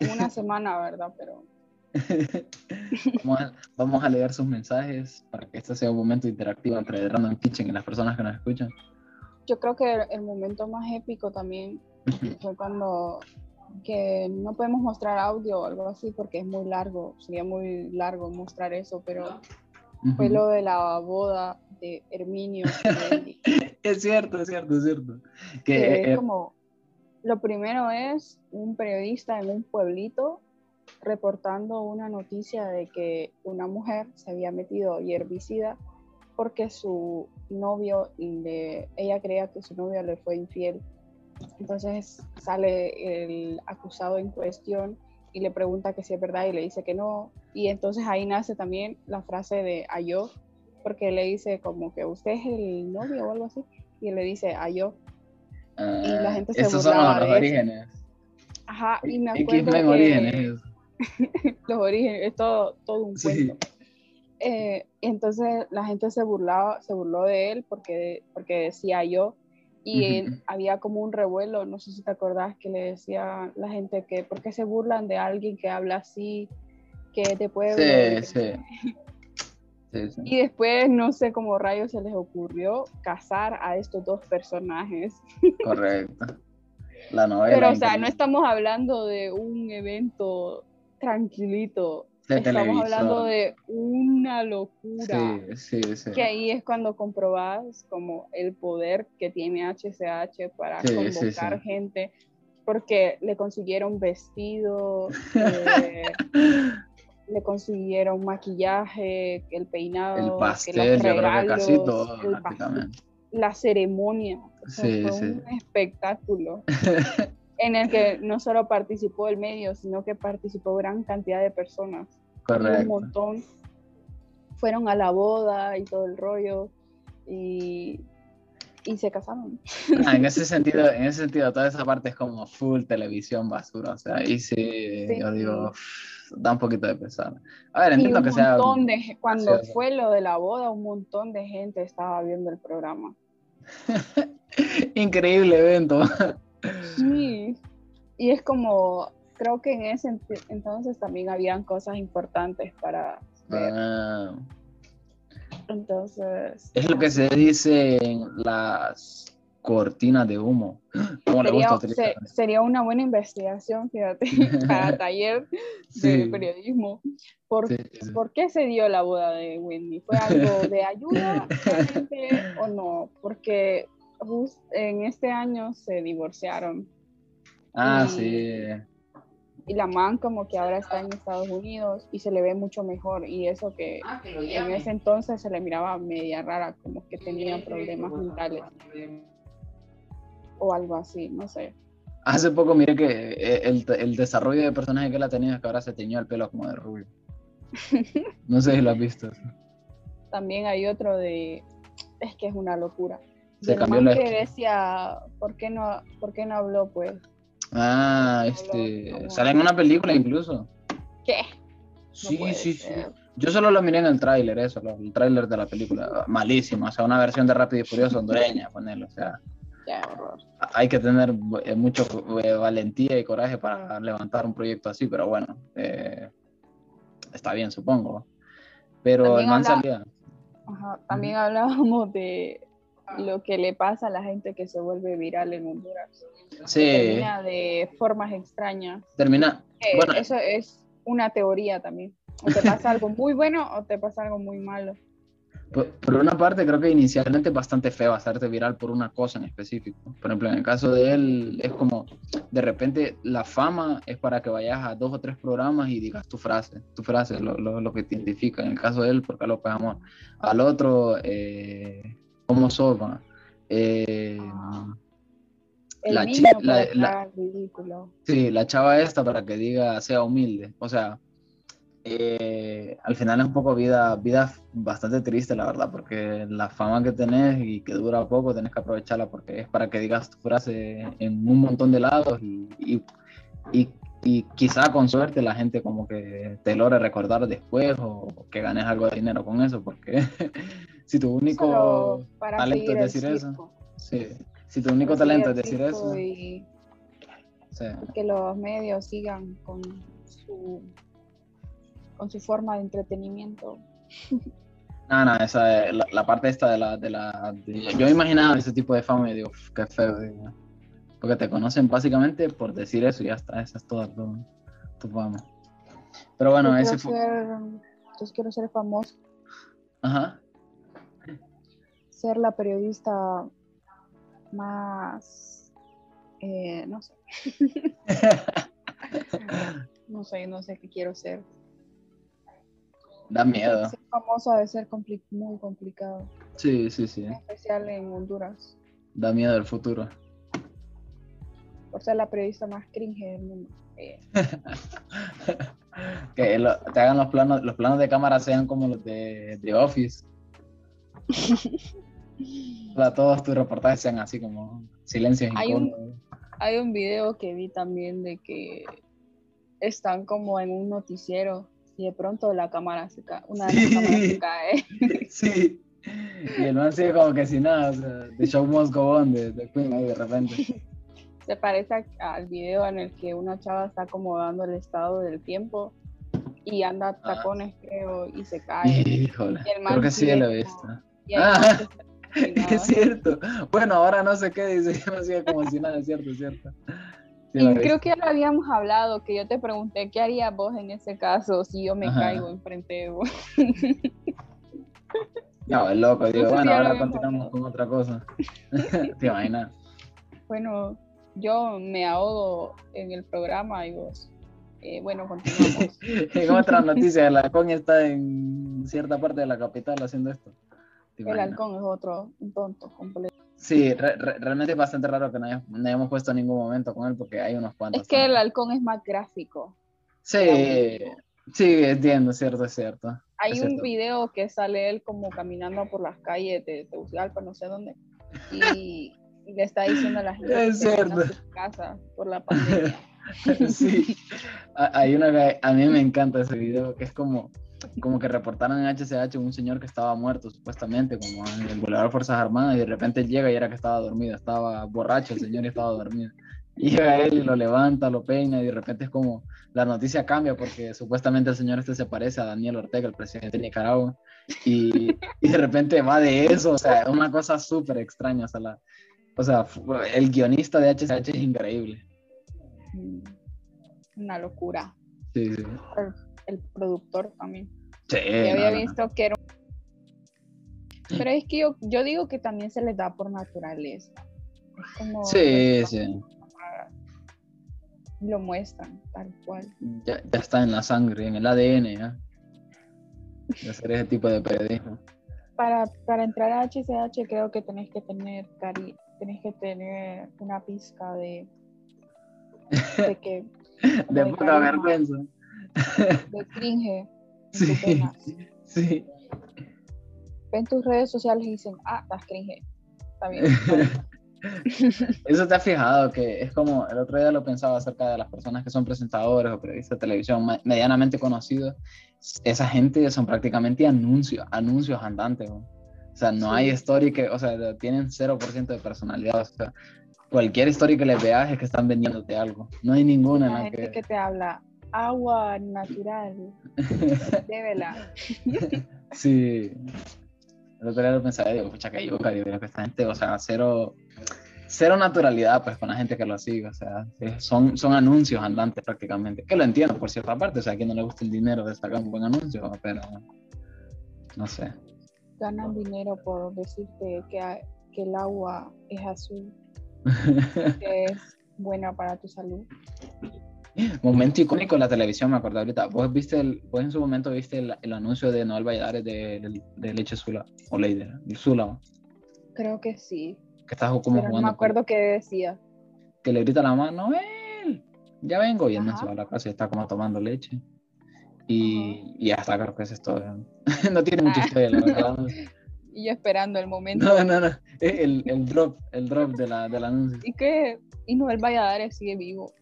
[SPEAKER 1] en una semana, ¿verdad? Pero
[SPEAKER 2] Vamos a, vamos a leer sus mensajes para que este sea un momento interactivo entre el Random Kitchen y las personas que nos escuchan.
[SPEAKER 1] yo creo que el momento más épico también fue cuando que no podemos mostrar audio o algo así porque es muy largo, sería muy largo mostrar eso, pero fue lo de la boda de Herminio
[SPEAKER 2] Es cierto, es cierto, es cierto. Que,
[SPEAKER 1] que
[SPEAKER 2] eh,
[SPEAKER 1] es como, lo primero es un periodista en un pueblito reportando una noticia de que una mujer se había metido herbicida porque su novio, le, ella creía que su novio le fue infiel. Entonces sale el acusado en cuestión y le pregunta que si es verdad y le dice que no. Y entonces ahí nace también la frase de Ayo, porque le dice como que usted es el novio o algo así. Y le dice Ayo. y la
[SPEAKER 2] ah,
[SPEAKER 1] gente se
[SPEAKER 2] esos son los, orígenes.
[SPEAKER 1] Ajá, y me acuerdo que
[SPEAKER 2] orígenes.
[SPEAKER 1] los orígenes, es todo, todo un
[SPEAKER 2] Sí.
[SPEAKER 1] cuento. Eh, entonces la gente se burlaba, se burló de él porque, porque decía yo, y había como un revuelo, no sé si te acordás que le decía la gente que por qué se burlan de alguien que habla así, que es de pueblo. y
[SPEAKER 2] Sí, sí. Sí, sí.
[SPEAKER 1] Y después no sé cómo rayos se les ocurrió casar a estos dos personajes.
[SPEAKER 2] Correcto. La novela.
[SPEAKER 1] Pero o sea, no estamos hablando de un evento tranquilito.
[SPEAKER 2] De
[SPEAKER 1] Estamos
[SPEAKER 2] televisor.
[SPEAKER 1] hablando de una locura.
[SPEAKER 2] Sí, sí, sí.
[SPEAKER 1] Que ahí es cuando comprobas como el poder que tiene HCH para convocar gente, porque le consiguieron vestido, eh, le consiguieron maquillaje, el peinado,
[SPEAKER 2] El
[SPEAKER 1] los
[SPEAKER 2] pastel, yo creo que
[SPEAKER 1] regalos,
[SPEAKER 2] casi todo,
[SPEAKER 1] el pastel,
[SPEAKER 2] prácticamente.
[SPEAKER 1] la ceremonia. O sea, fue un espectáculo en el que no solo participó el medio, sino que participó gran cantidad de personas. Un montón fueron a la boda y todo el rollo. y, y se casaron.
[SPEAKER 2] Ah, en ese sentido, en ese sentido, toda esa parte es como full televisión basura. O sea, ahí sí, yo digo, da un poquito de pesar. A ver,
[SPEAKER 1] Y
[SPEAKER 2] entiendo
[SPEAKER 1] un
[SPEAKER 2] que sea.
[SPEAKER 1] de cuando
[SPEAKER 2] gracioso.
[SPEAKER 1] fue lo de la boda, un montón de gente estaba viendo el programa.
[SPEAKER 2] Increíble evento.
[SPEAKER 1] Sí. Y es como, creo que en ese ent- entonces también habían cosas importantes para ver.
[SPEAKER 2] Ah,
[SPEAKER 1] Entonces,
[SPEAKER 2] es lo que se dice en las cortinas de humo. ¿Cómo le
[SPEAKER 1] sería,
[SPEAKER 2] gusta utilizar?
[SPEAKER 1] se- sería una buena investigación, fíjate, para taller de
[SPEAKER 2] Sí.
[SPEAKER 1] periodismo. ¿Por,
[SPEAKER 2] Sí, sí.
[SPEAKER 1] ¿Por qué se dio la boda de Wendy? ¿Fue algo de ayuda realmente o no? Porque en este año se divorciaron
[SPEAKER 2] Ah,
[SPEAKER 1] y-
[SPEAKER 2] sí.
[SPEAKER 1] Y la man como que ahora está en Estados Unidos y se le ve mucho mejor y eso que en ese entonces se le miraba media rara, como que tenía problemas mentales o algo así, no sé.
[SPEAKER 2] Hace poco miré que eh, el, el desarrollo de personaje que él ha tenido es que ahora se teñió el pelo como de rubio. No sé si lo has visto.
[SPEAKER 1] También hay otro de, es que es una locura.
[SPEAKER 2] Se cambió
[SPEAKER 1] man
[SPEAKER 2] la
[SPEAKER 1] que decía, ¿por qué no, por qué no habló pues?
[SPEAKER 2] Ah, este. Sale en una película incluso.
[SPEAKER 1] ¿Qué?
[SPEAKER 2] Sí, sí, sí. Yo solo lo miré en el tráiler, eso, el tráiler de la película. Malísimo, o sea, una versión de Rápido y Furioso hondureña, ponerlo, o sea.
[SPEAKER 1] Qué horror.
[SPEAKER 2] Hay que tener eh, mucho eh, valentía y coraje para levantar un proyecto así, pero bueno, eh, está bien, supongo. Pero
[SPEAKER 1] También
[SPEAKER 2] el man
[SPEAKER 1] habla-
[SPEAKER 2] salía.
[SPEAKER 1] Ajá, También hablábamos de lo que le pasa a la gente que se vuelve viral en Honduras.
[SPEAKER 2] Sí,
[SPEAKER 1] termina de formas extrañas.
[SPEAKER 2] termina.
[SPEAKER 1] Eh,
[SPEAKER 2] Bueno,
[SPEAKER 1] Eso es una teoría también. O te pasa algo muy bueno o te pasa algo muy malo.
[SPEAKER 2] Por, por una parte, creo que inicialmente es bastante feo hacerte viral por una cosa en específico. Por ejemplo, en el caso de él, es como de repente la fama es para que vayas a dos o tres programas y digas tu frase, tu frase, lo, lo, lo que te identifica. En el caso de él, porque López Amor. Al otro, eh, ¿cómo sopa? Eh,
[SPEAKER 1] El
[SPEAKER 2] La
[SPEAKER 1] niño
[SPEAKER 2] la- la-
[SPEAKER 1] ridículo.
[SPEAKER 2] Sí, la chava esta para que diga sea humilde. O sea, eh, al final es un poco vida, vida bastante triste, la verdad, porque la fama que tenés y que dura poco, tenés que aprovecharla porque es para que digas tu frase en un montón de lados y, y, y- y quizá con suerte la gente como que te logre recordar después o que ganes algo de dinero con eso, porque si tu único talento es decir eso, sí, si tu único talento es decir eso,
[SPEAKER 1] Y
[SPEAKER 2] sí.
[SPEAKER 1] y que los medios sigan con su, con su forma de entretenimiento.
[SPEAKER 2] No, no, esa es la, la parte esta de la... De la de- yo imaginaba ese tipo de fama y digo, "Uf, qué feo. digo. Porque te conocen básicamente por decir eso y ya está, esa es toda tu, tu fama. Pero bueno,
[SPEAKER 1] yo,
[SPEAKER 2] ese fue...
[SPEAKER 1] ser, yo quiero ser famoso,
[SPEAKER 2] Ajá.
[SPEAKER 1] ser la periodista más, eh, no sé. no sé, no sé qué quiero ser.
[SPEAKER 2] Da miedo.
[SPEAKER 1] Ser famosa debe ser compli- muy complicado,
[SPEAKER 2] Sí, sí, sí.
[SPEAKER 1] en especial en Honduras,
[SPEAKER 2] Da miedo el futuro.
[SPEAKER 1] por ser la periodista más cringe del mundo. Eh,
[SPEAKER 2] Que lo- te hagan los planos, los planos de cámara sean como los de, de Office. Para todos tus reportajes sean así como silencios
[SPEAKER 1] Hay un-. Hay un video que vi también de que están como en un noticiero y de pronto la cámara se cae, una de las
[SPEAKER 2] Sí.
[SPEAKER 1] cámaras se cae.
[SPEAKER 2] Sí. Y el man sigue como que sin nada, o sea, The Show Must Go On de, de Queen ahí de repente.
[SPEAKER 1] Se parece a- al video en el que una chava está acomodando el estado del tiempo y anda a tacones, creo, y se cae.
[SPEAKER 2] Híjole,
[SPEAKER 1] Y el man
[SPEAKER 2] creo que sí lo he
[SPEAKER 1] como-
[SPEAKER 2] visto.
[SPEAKER 1] y
[SPEAKER 2] Ah,
[SPEAKER 1] se-
[SPEAKER 2] es cierto. Bueno, ahora no sé qué dice, no sigue como si nada, es cierto, es cierto. Sí
[SPEAKER 1] Y creo que ya lo habíamos hablado, que yo te pregunté, ¿qué harías vos en ese caso si yo me
[SPEAKER 2] Ajá.
[SPEAKER 1] caigo enfrente de vos?
[SPEAKER 2] No, es loco, digo,
[SPEAKER 1] No sé si
[SPEAKER 2] bueno, ahora continuamos con otra cosa. Te imaginas.
[SPEAKER 1] Bueno, yo me ahogo en el programa y vos. eh, bueno, continuamos.
[SPEAKER 2] En otras noticias, el halcón está en cierta parte de la capital haciendo esto. ¿Te
[SPEAKER 1] el halcón es otro, tonto completo.
[SPEAKER 2] Sí, re- re- realmente es bastante raro que no, haya- no hayamos puesto ningún momento con él porque hay unos cuantos.
[SPEAKER 1] Es que el halcón es más gráfico.
[SPEAKER 2] Sí, sí, entiendo, cierto, es cierto.
[SPEAKER 1] Hay
[SPEAKER 2] Es
[SPEAKER 1] un
[SPEAKER 2] cierto.
[SPEAKER 1] video que sale él como caminando por las calles de Tegucigalpa, no sé dónde, y, y le está diciendo a la gente
[SPEAKER 2] Es
[SPEAKER 1] que
[SPEAKER 2] cierto.
[SPEAKER 1] su casa por la pandemia.
[SPEAKER 2] sí. Ha- Hay una a mí me encanta ese video, que es como, como que reportaron en HCH un señor que estaba muerto, supuestamente, como en el Boulevard de Fuerzas Armadas, y de repente él llega y era que estaba dormido, estaba borracho el señor y estaba dormido. Y llega él y lo levanta, lo peina, y de repente es como la noticia cambia porque supuestamente el señor este se parece a Daniel Ortega, el presidente de Nicaragua, y, y de repente va de eso, o sea, es una cosa súper extraña, o sea, la- o sea, el guionista de HCH es increíble.
[SPEAKER 1] Una locura.
[SPEAKER 2] Sí, sí.
[SPEAKER 1] El, el productor también.
[SPEAKER 2] Sí,
[SPEAKER 1] Yo había
[SPEAKER 2] no, no.
[SPEAKER 1] visto que era un- Pero es que yo, yo digo que también se les da por naturaleza. Es como
[SPEAKER 2] Sí, sí.
[SPEAKER 1] lo muestran tal cual.
[SPEAKER 2] Ya, ya está en la sangre, en el ADN, ¿ya? De hacer ese tipo de periodismo.
[SPEAKER 1] Para, para entrar a HCH creo que tenés que tener cari tenés que tener una pizca de, de que
[SPEAKER 2] De
[SPEAKER 1] de
[SPEAKER 2] poca vergüenza.
[SPEAKER 1] De cringe en
[SPEAKER 2] Sí, sí.
[SPEAKER 1] Ven tus redes sociales y dicen, ah, estás cringe. Está bien.
[SPEAKER 2] Eso te has fijado que es como el otro día lo pensaba acerca de las personas que son presentadores o periodistas de televisión me- medianamente conocidos. Esa gente son prácticamente anuncios, anuncios andantes. ¿no? O sea, no hay story que, o sea, tienen 0% de personalidad. O sea, cualquier story que les veas es que están vendiéndote algo. No hay ninguna en
[SPEAKER 1] La
[SPEAKER 2] la
[SPEAKER 1] gente
[SPEAKER 2] que.
[SPEAKER 1] que te habla, agua natural, débela.
[SPEAKER 2] Sí. El otro día lo pensaba digo, pucha, que yuca, digo, que esta gente, o sea, cero, cero naturalidad, pues, con la gente que lo sigue, o sea, son, son anuncios andantes prácticamente, que lo entiendo por cierta parte, o sea, a quien no le gusta el dinero de sacar un buen anuncio, pero no sé.
[SPEAKER 1] Ganan dinero por decirte que, que el agua es azul, que es buena para tu salud.
[SPEAKER 2] Momento icónico en la televisión, me acuerdo ahorita. ¿Vos viste el, vos en su momento viste el, el anuncio de Noel Valladares de, de, de leche Zula, o Leider, el Zula,
[SPEAKER 1] Creo que sí,
[SPEAKER 2] que estás como
[SPEAKER 1] pero no me
[SPEAKER 2] jugando,
[SPEAKER 1] acuerdo qué decía.
[SPEAKER 2] que le grita a la mamá, Noel, ya vengo, y él no se va a la casa y está como tomando leche. Y, y ya está, creo que eso es todo. no tiene mucha
[SPEAKER 1] Ah.
[SPEAKER 2] historia, la verdad.
[SPEAKER 1] Y yo esperando el momento.
[SPEAKER 2] No, no, no. es El, el drop, el drop de la, del anuncio.
[SPEAKER 1] Y que y Noel Valladares sigue vivo.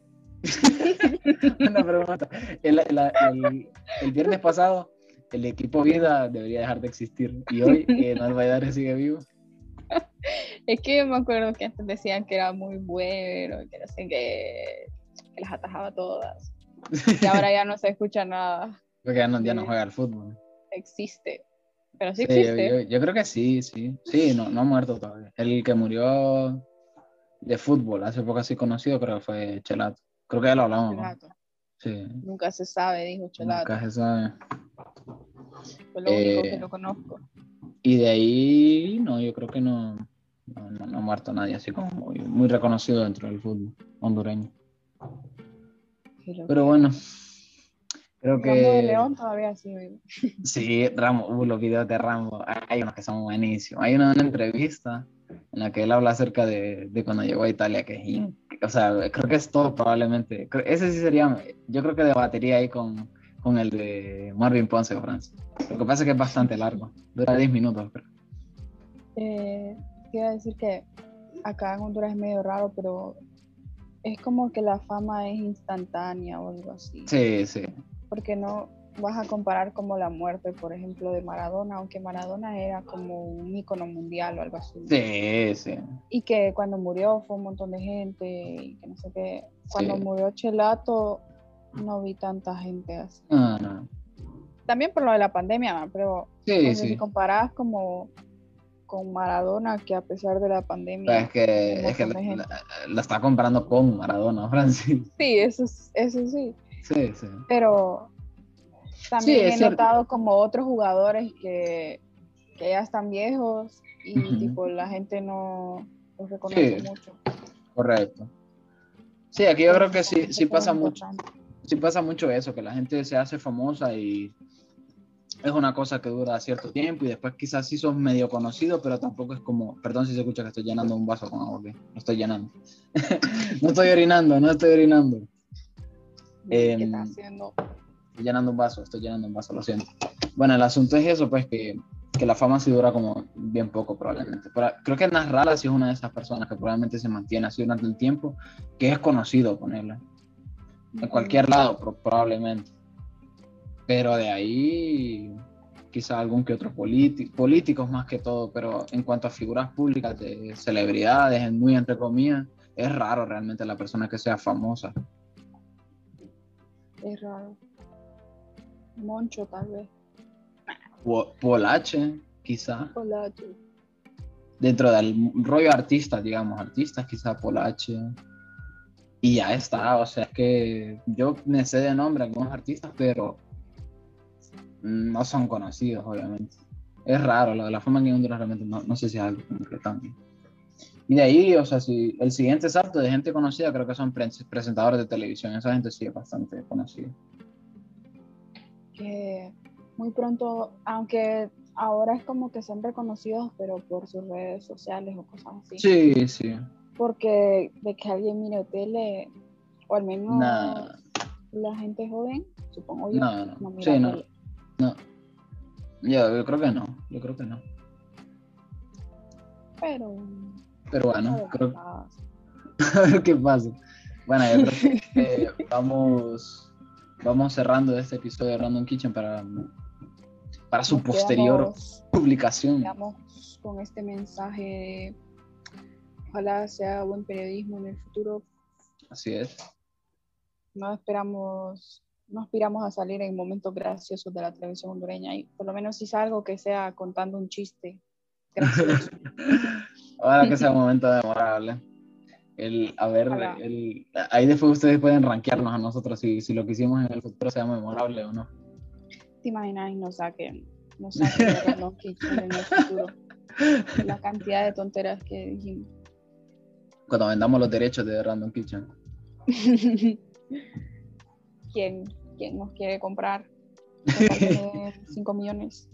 [SPEAKER 2] Una pregunta. El, el- el- el viernes pasado, el equipo Vida debería dejar de existir. Y hoy, eh, Noel Valladares sigue vivo.
[SPEAKER 1] Es que yo me acuerdo que antes decían que era muy bueno, que no sé qué, que las atajaba todas. Y ahora ya no se escucha nada.
[SPEAKER 2] Porque ya no, ya no juega al fútbol.
[SPEAKER 1] Existe. Pero sí
[SPEAKER 2] Sí,
[SPEAKER 1] existe.
[SPEAKER 2] yo, yo creo que sí, sí. Sí, no, no ha muerto todavía. El que murió de fútbol, hace poco así conocido, creo que fue Chelato. Creo que ya lo hablamos. Sí.
[SPEAKER 1] Nunca se sabe, dijo Chelato.
[SPEAKER 2] Nunca se sabe.
[SPEAKER 1] Fue lo único
[SPEAKER 2] Eh,
[SPEAKER 1] que lo conozco.
[SPEAKER 2] Y de ahí, no, yo creo que no, no, no- no ha muerto nadie así como muy, muy reconocido dentro del fútbol hondureño. Pero bueno, creo
[SPEAKER 1] Ramo de
[SPEAKER 2] que
[SPEAKER 1] León todavía sigue vivo.
[SPEAKER 2] sí, Rambo, uh, los videos de Rambo, hay unos que son buenísimos. Hay una, una entrevista en la que él habla acerca de, de cuando llegó a Italia, que o sea, creo que es todo probablemente, ese sí sería, yo creo que debatiría ahí con, con el de Marvin Ponce de Francia. Lo que pasa es que es bastante largo, dura 10 minutos, creo.
[SPEAKER 1] Eh, a decir que acá en Honduras es medio raro, pero es como que la fama es instantánea o algo así.
[SPEAKER 2] Sí, sí.
[SPEAKER 1] Porque no vas a comparar como la muerte, por ejemplo, de Maradona, aunque Maradona era como un ícono mundial o algo así.
[SPEAKER 2] Sí, sí.
[SPEAKER 1] Y que cuando murió fue un montón de gente y que no sé qué. Cuando
[SPEAKER 2] Sí.
[SPEAKER 1] murió Chelato no vi tanta gente así.
[SPEAKER 2] No.
[SPEAKER 1] También por lo de la pandemia, pero
[SPEAKER 2] Sí,
[SPEAKER 1] no sé
[SPEAKER 2] sí.
[SPEAKER 1] si comparás como con Maradona, que a pesar de la pandemia...
[SPEAKER 2] Es que, es que la- la está comparando con Maradona, Francis.
[SPEAKER 1] Sí, eso, es- eso sí.
[SPEAKER 2] Sí, sí.
[SPEAKER 1] Pero también
[SPEAKER 2] es
[SPEAKER 1] he notado como otros jugadores que, que ya están viejos y
[SPEAKER 2] Ujú.
[SPEAKER 1] tipo la gente no los reconoce
[SPEAKER 2] Sí.
[SPEAKER 1] mucho.
[SPEAKER 2] Correcto. Sí, aquí yo creo que sí, sí pasa mucho. Sí pasa mucho eso, que la gente se hace famosa y es una cosa que dura cierto tiempo y después quizás sí sos medio conocido, pero tampoco es como, perdón si se escucha que estoy llenando un vaso con agua, que lo estoy llenando. no estoy orinando, no estoy orinando.
[SPEAKER 1] ¿Qué
[SPEAKER 2] Em,
[SPEAKER 1] está haciendo?
[SPEAKER 2] Estoy llenando un vaso, estoy llenando un vaso, lo siento. Bueno, el asunto es eso, pues que, que la fama sí dura como bien poco probablemente. Pero creo que Nasralla sí es una de esas personas que probablemente se mantiene así durante el tiempo, que es conocido ponerla. En cualquier lado, pro- probablemente. Pero de ahí, quizá algún que otro político, políticos más que todo, pero en cuanto a figuras públicas de celebridades, muy entre comillas, es raro realmente la persona que sea famosa.
[SPEAKER 1] Es raro. Moncho, tal vez.
[SPEAKER 2] Po- Polache, quizá.
[SPEAKER 1] Polacho.
[SPEAKER 2] Dentro del rollo artista, digamos, artistas, quizá Polache. Y ya está, o sea, es que yo me sé de nombre algunos artistas, pero no son conocidos, obviamente. Es raro, la, la fama en Honduras realmente no, no sé si es algo completamente. Y de ahí, o sea, si el siguiente salto de gente conocida creo que son pre- presentadores de televisión, esa gente sí es bastante conocida.
[SPEAKER 1] Que muy pronto, aunque ahora es como que son reconocidos, pero por sus redes sociales o cosas así.
[SPEAKER 2] Sí, sí.
[SPEAKER 1] Porque de que alguien mire tele, o al menos
[SPEAKER 2] Nah.
[SPEAKER 1] la gente joven, supongo yo,
[SPEAKER 2] No, no.
[SPEAKER 1] mira
[SPEAKER 2] Sí, no.
[SPEAKER 1] tele.
[SPEAKER 2] No. Yo, yo creo que no, yo creo que no.
[SPEAKER 1] Pero,
[SPEAKER 2] Pero bueno, creo
[SPEAKER 1] pasa.
[SPEAKER 2] a ver qué pasa. Bueno, yo creo que eh, vamos, vamos cerrando este episodio de Random Kitchen para, para su
[SPEAKER 1] Nos
[SPEAKER 2] posterior
[SPEAKER 1] quedamos-
[SPEAKER 2] publicación.
[SPEAKER 1] Quedamos con este mensaje. Ojalá sea buen periodismo en el futuro.
[SPEAKER 2] Así es.
[SPEAKER 1] No esperamos, no aspiramos a salir en momentos graciosos de la televisión hondureña y por lo menos si salgo que sea contando un chiste gracioso.
[SPEAKER 2] Ahora que sea un momento memorable. El, a ver, el, ahí después ustedes pueden rankearnos a nosotros si, si lo que hicimos en el futuro sea memorable o no.
[SPEAKER 1] ¿Te imaginas y nos saquen, nos saquen Random Kitchen en el futuro? La cantidad de tonteras que dijimos.
[SPEAKER 2] Cuando vendamos los derechos de Random Kitchen.
[SPEAKER 1] ¿Quién, quién nos quiere comprar? 5 millones.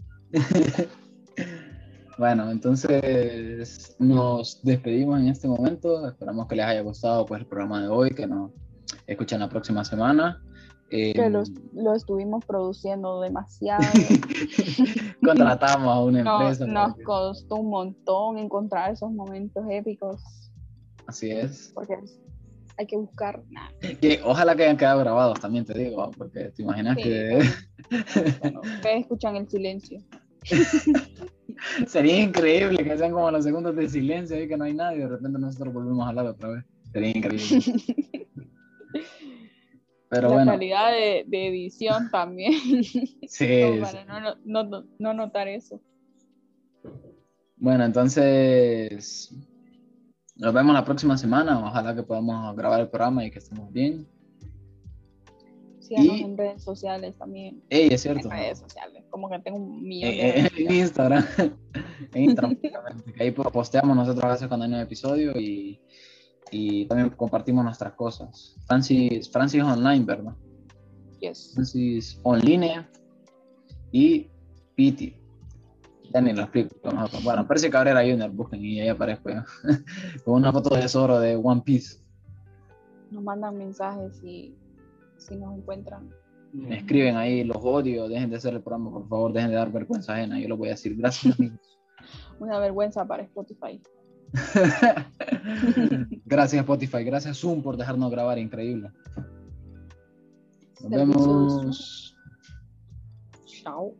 [SPEAKER 2] Bueno, entonces nos despedimos en este momento. Esperamos que les haya gustado pues, el programa de hoy, que nos escuchen la próxima semana. Eh,
[SPEAKER 1] Que los- lo estuvimos produciendo demasiado.
[SPEAKER 2] contratamos a una empresa.
[SPEAKER 1] nos
[SPEAKER 2] que-
[SPEAKER 1] costó un montón encontrar esos momentos épicos.
[SPEAKER 2] Así es.
[SPEAKER 1] Porque hay que buscar nada.
[SPEAKER 2] Que ojalá que hayan quedado grabados también, te digo, porque te imaginas
[SPEAKER 1] Sí,
[SPEAKER 2] que
[SPEAKER 1] Ustedes escuchan el silencio.
[SPEAKER 2] sería increíble que sean como los segundos de silencio y que no hay nadie y de repente nosotros volvemos a hablar otra vez. Sería increíble. Pero
[SPEAKER 1] la
[SPEAKER 2] bueno,
[SPEAKER 1] calidad de, de edición también.
[SPEAKER 2] Sí, sí.
[SPEAKER 1] para no, no, no- no notar eso.
[SPEAKER 2] bueno, entonces nos vemos la próxima semana. Ojalá que podamos grabar el programa y que estemos bien.
[SPEAKER 1] Síganos
[SPEAKER 2] Y-
[SPEAKER 1] en redes sociales también.
[SPEAKER 2] Ey, es cierto.
[SPEAKER 1] En redes sociales. Como que tengo un millón de
[SPEAKER 2] Eh, eh, en Instagram. en Instagram, que ahí po- posteamos nosotros a veces cuando hay un episodio y, y también compartimos nuestras cosas. Francis, Francis Online, ¿verdad?
[SPEAKER 1] Yes.
[SPEAKER 2] Francis Online y Piti. Ya ni lo explico. Bueno, Percy Cabrera Junior, busquen y ahí aparezco yo. Con una foto de Zoro de One Piece.
[SPEAKER 1] Nos mandan mensajes y si nos encuentran.
[SPEAKER 2] Me escriben ahí, los odio, dejen de hacer el programa, por favor, dejen de dar vergüenza ajena. Yo lo voy a decir. Gracias, amigos.
[SPEAKER 1] Una vergüenza para Spotify.
[SPEAKER 2] Gracias Spotify, gracias Zoom por dejarnos grabar, increíble. Nos vemos.
[SPEAKER 1] Chao.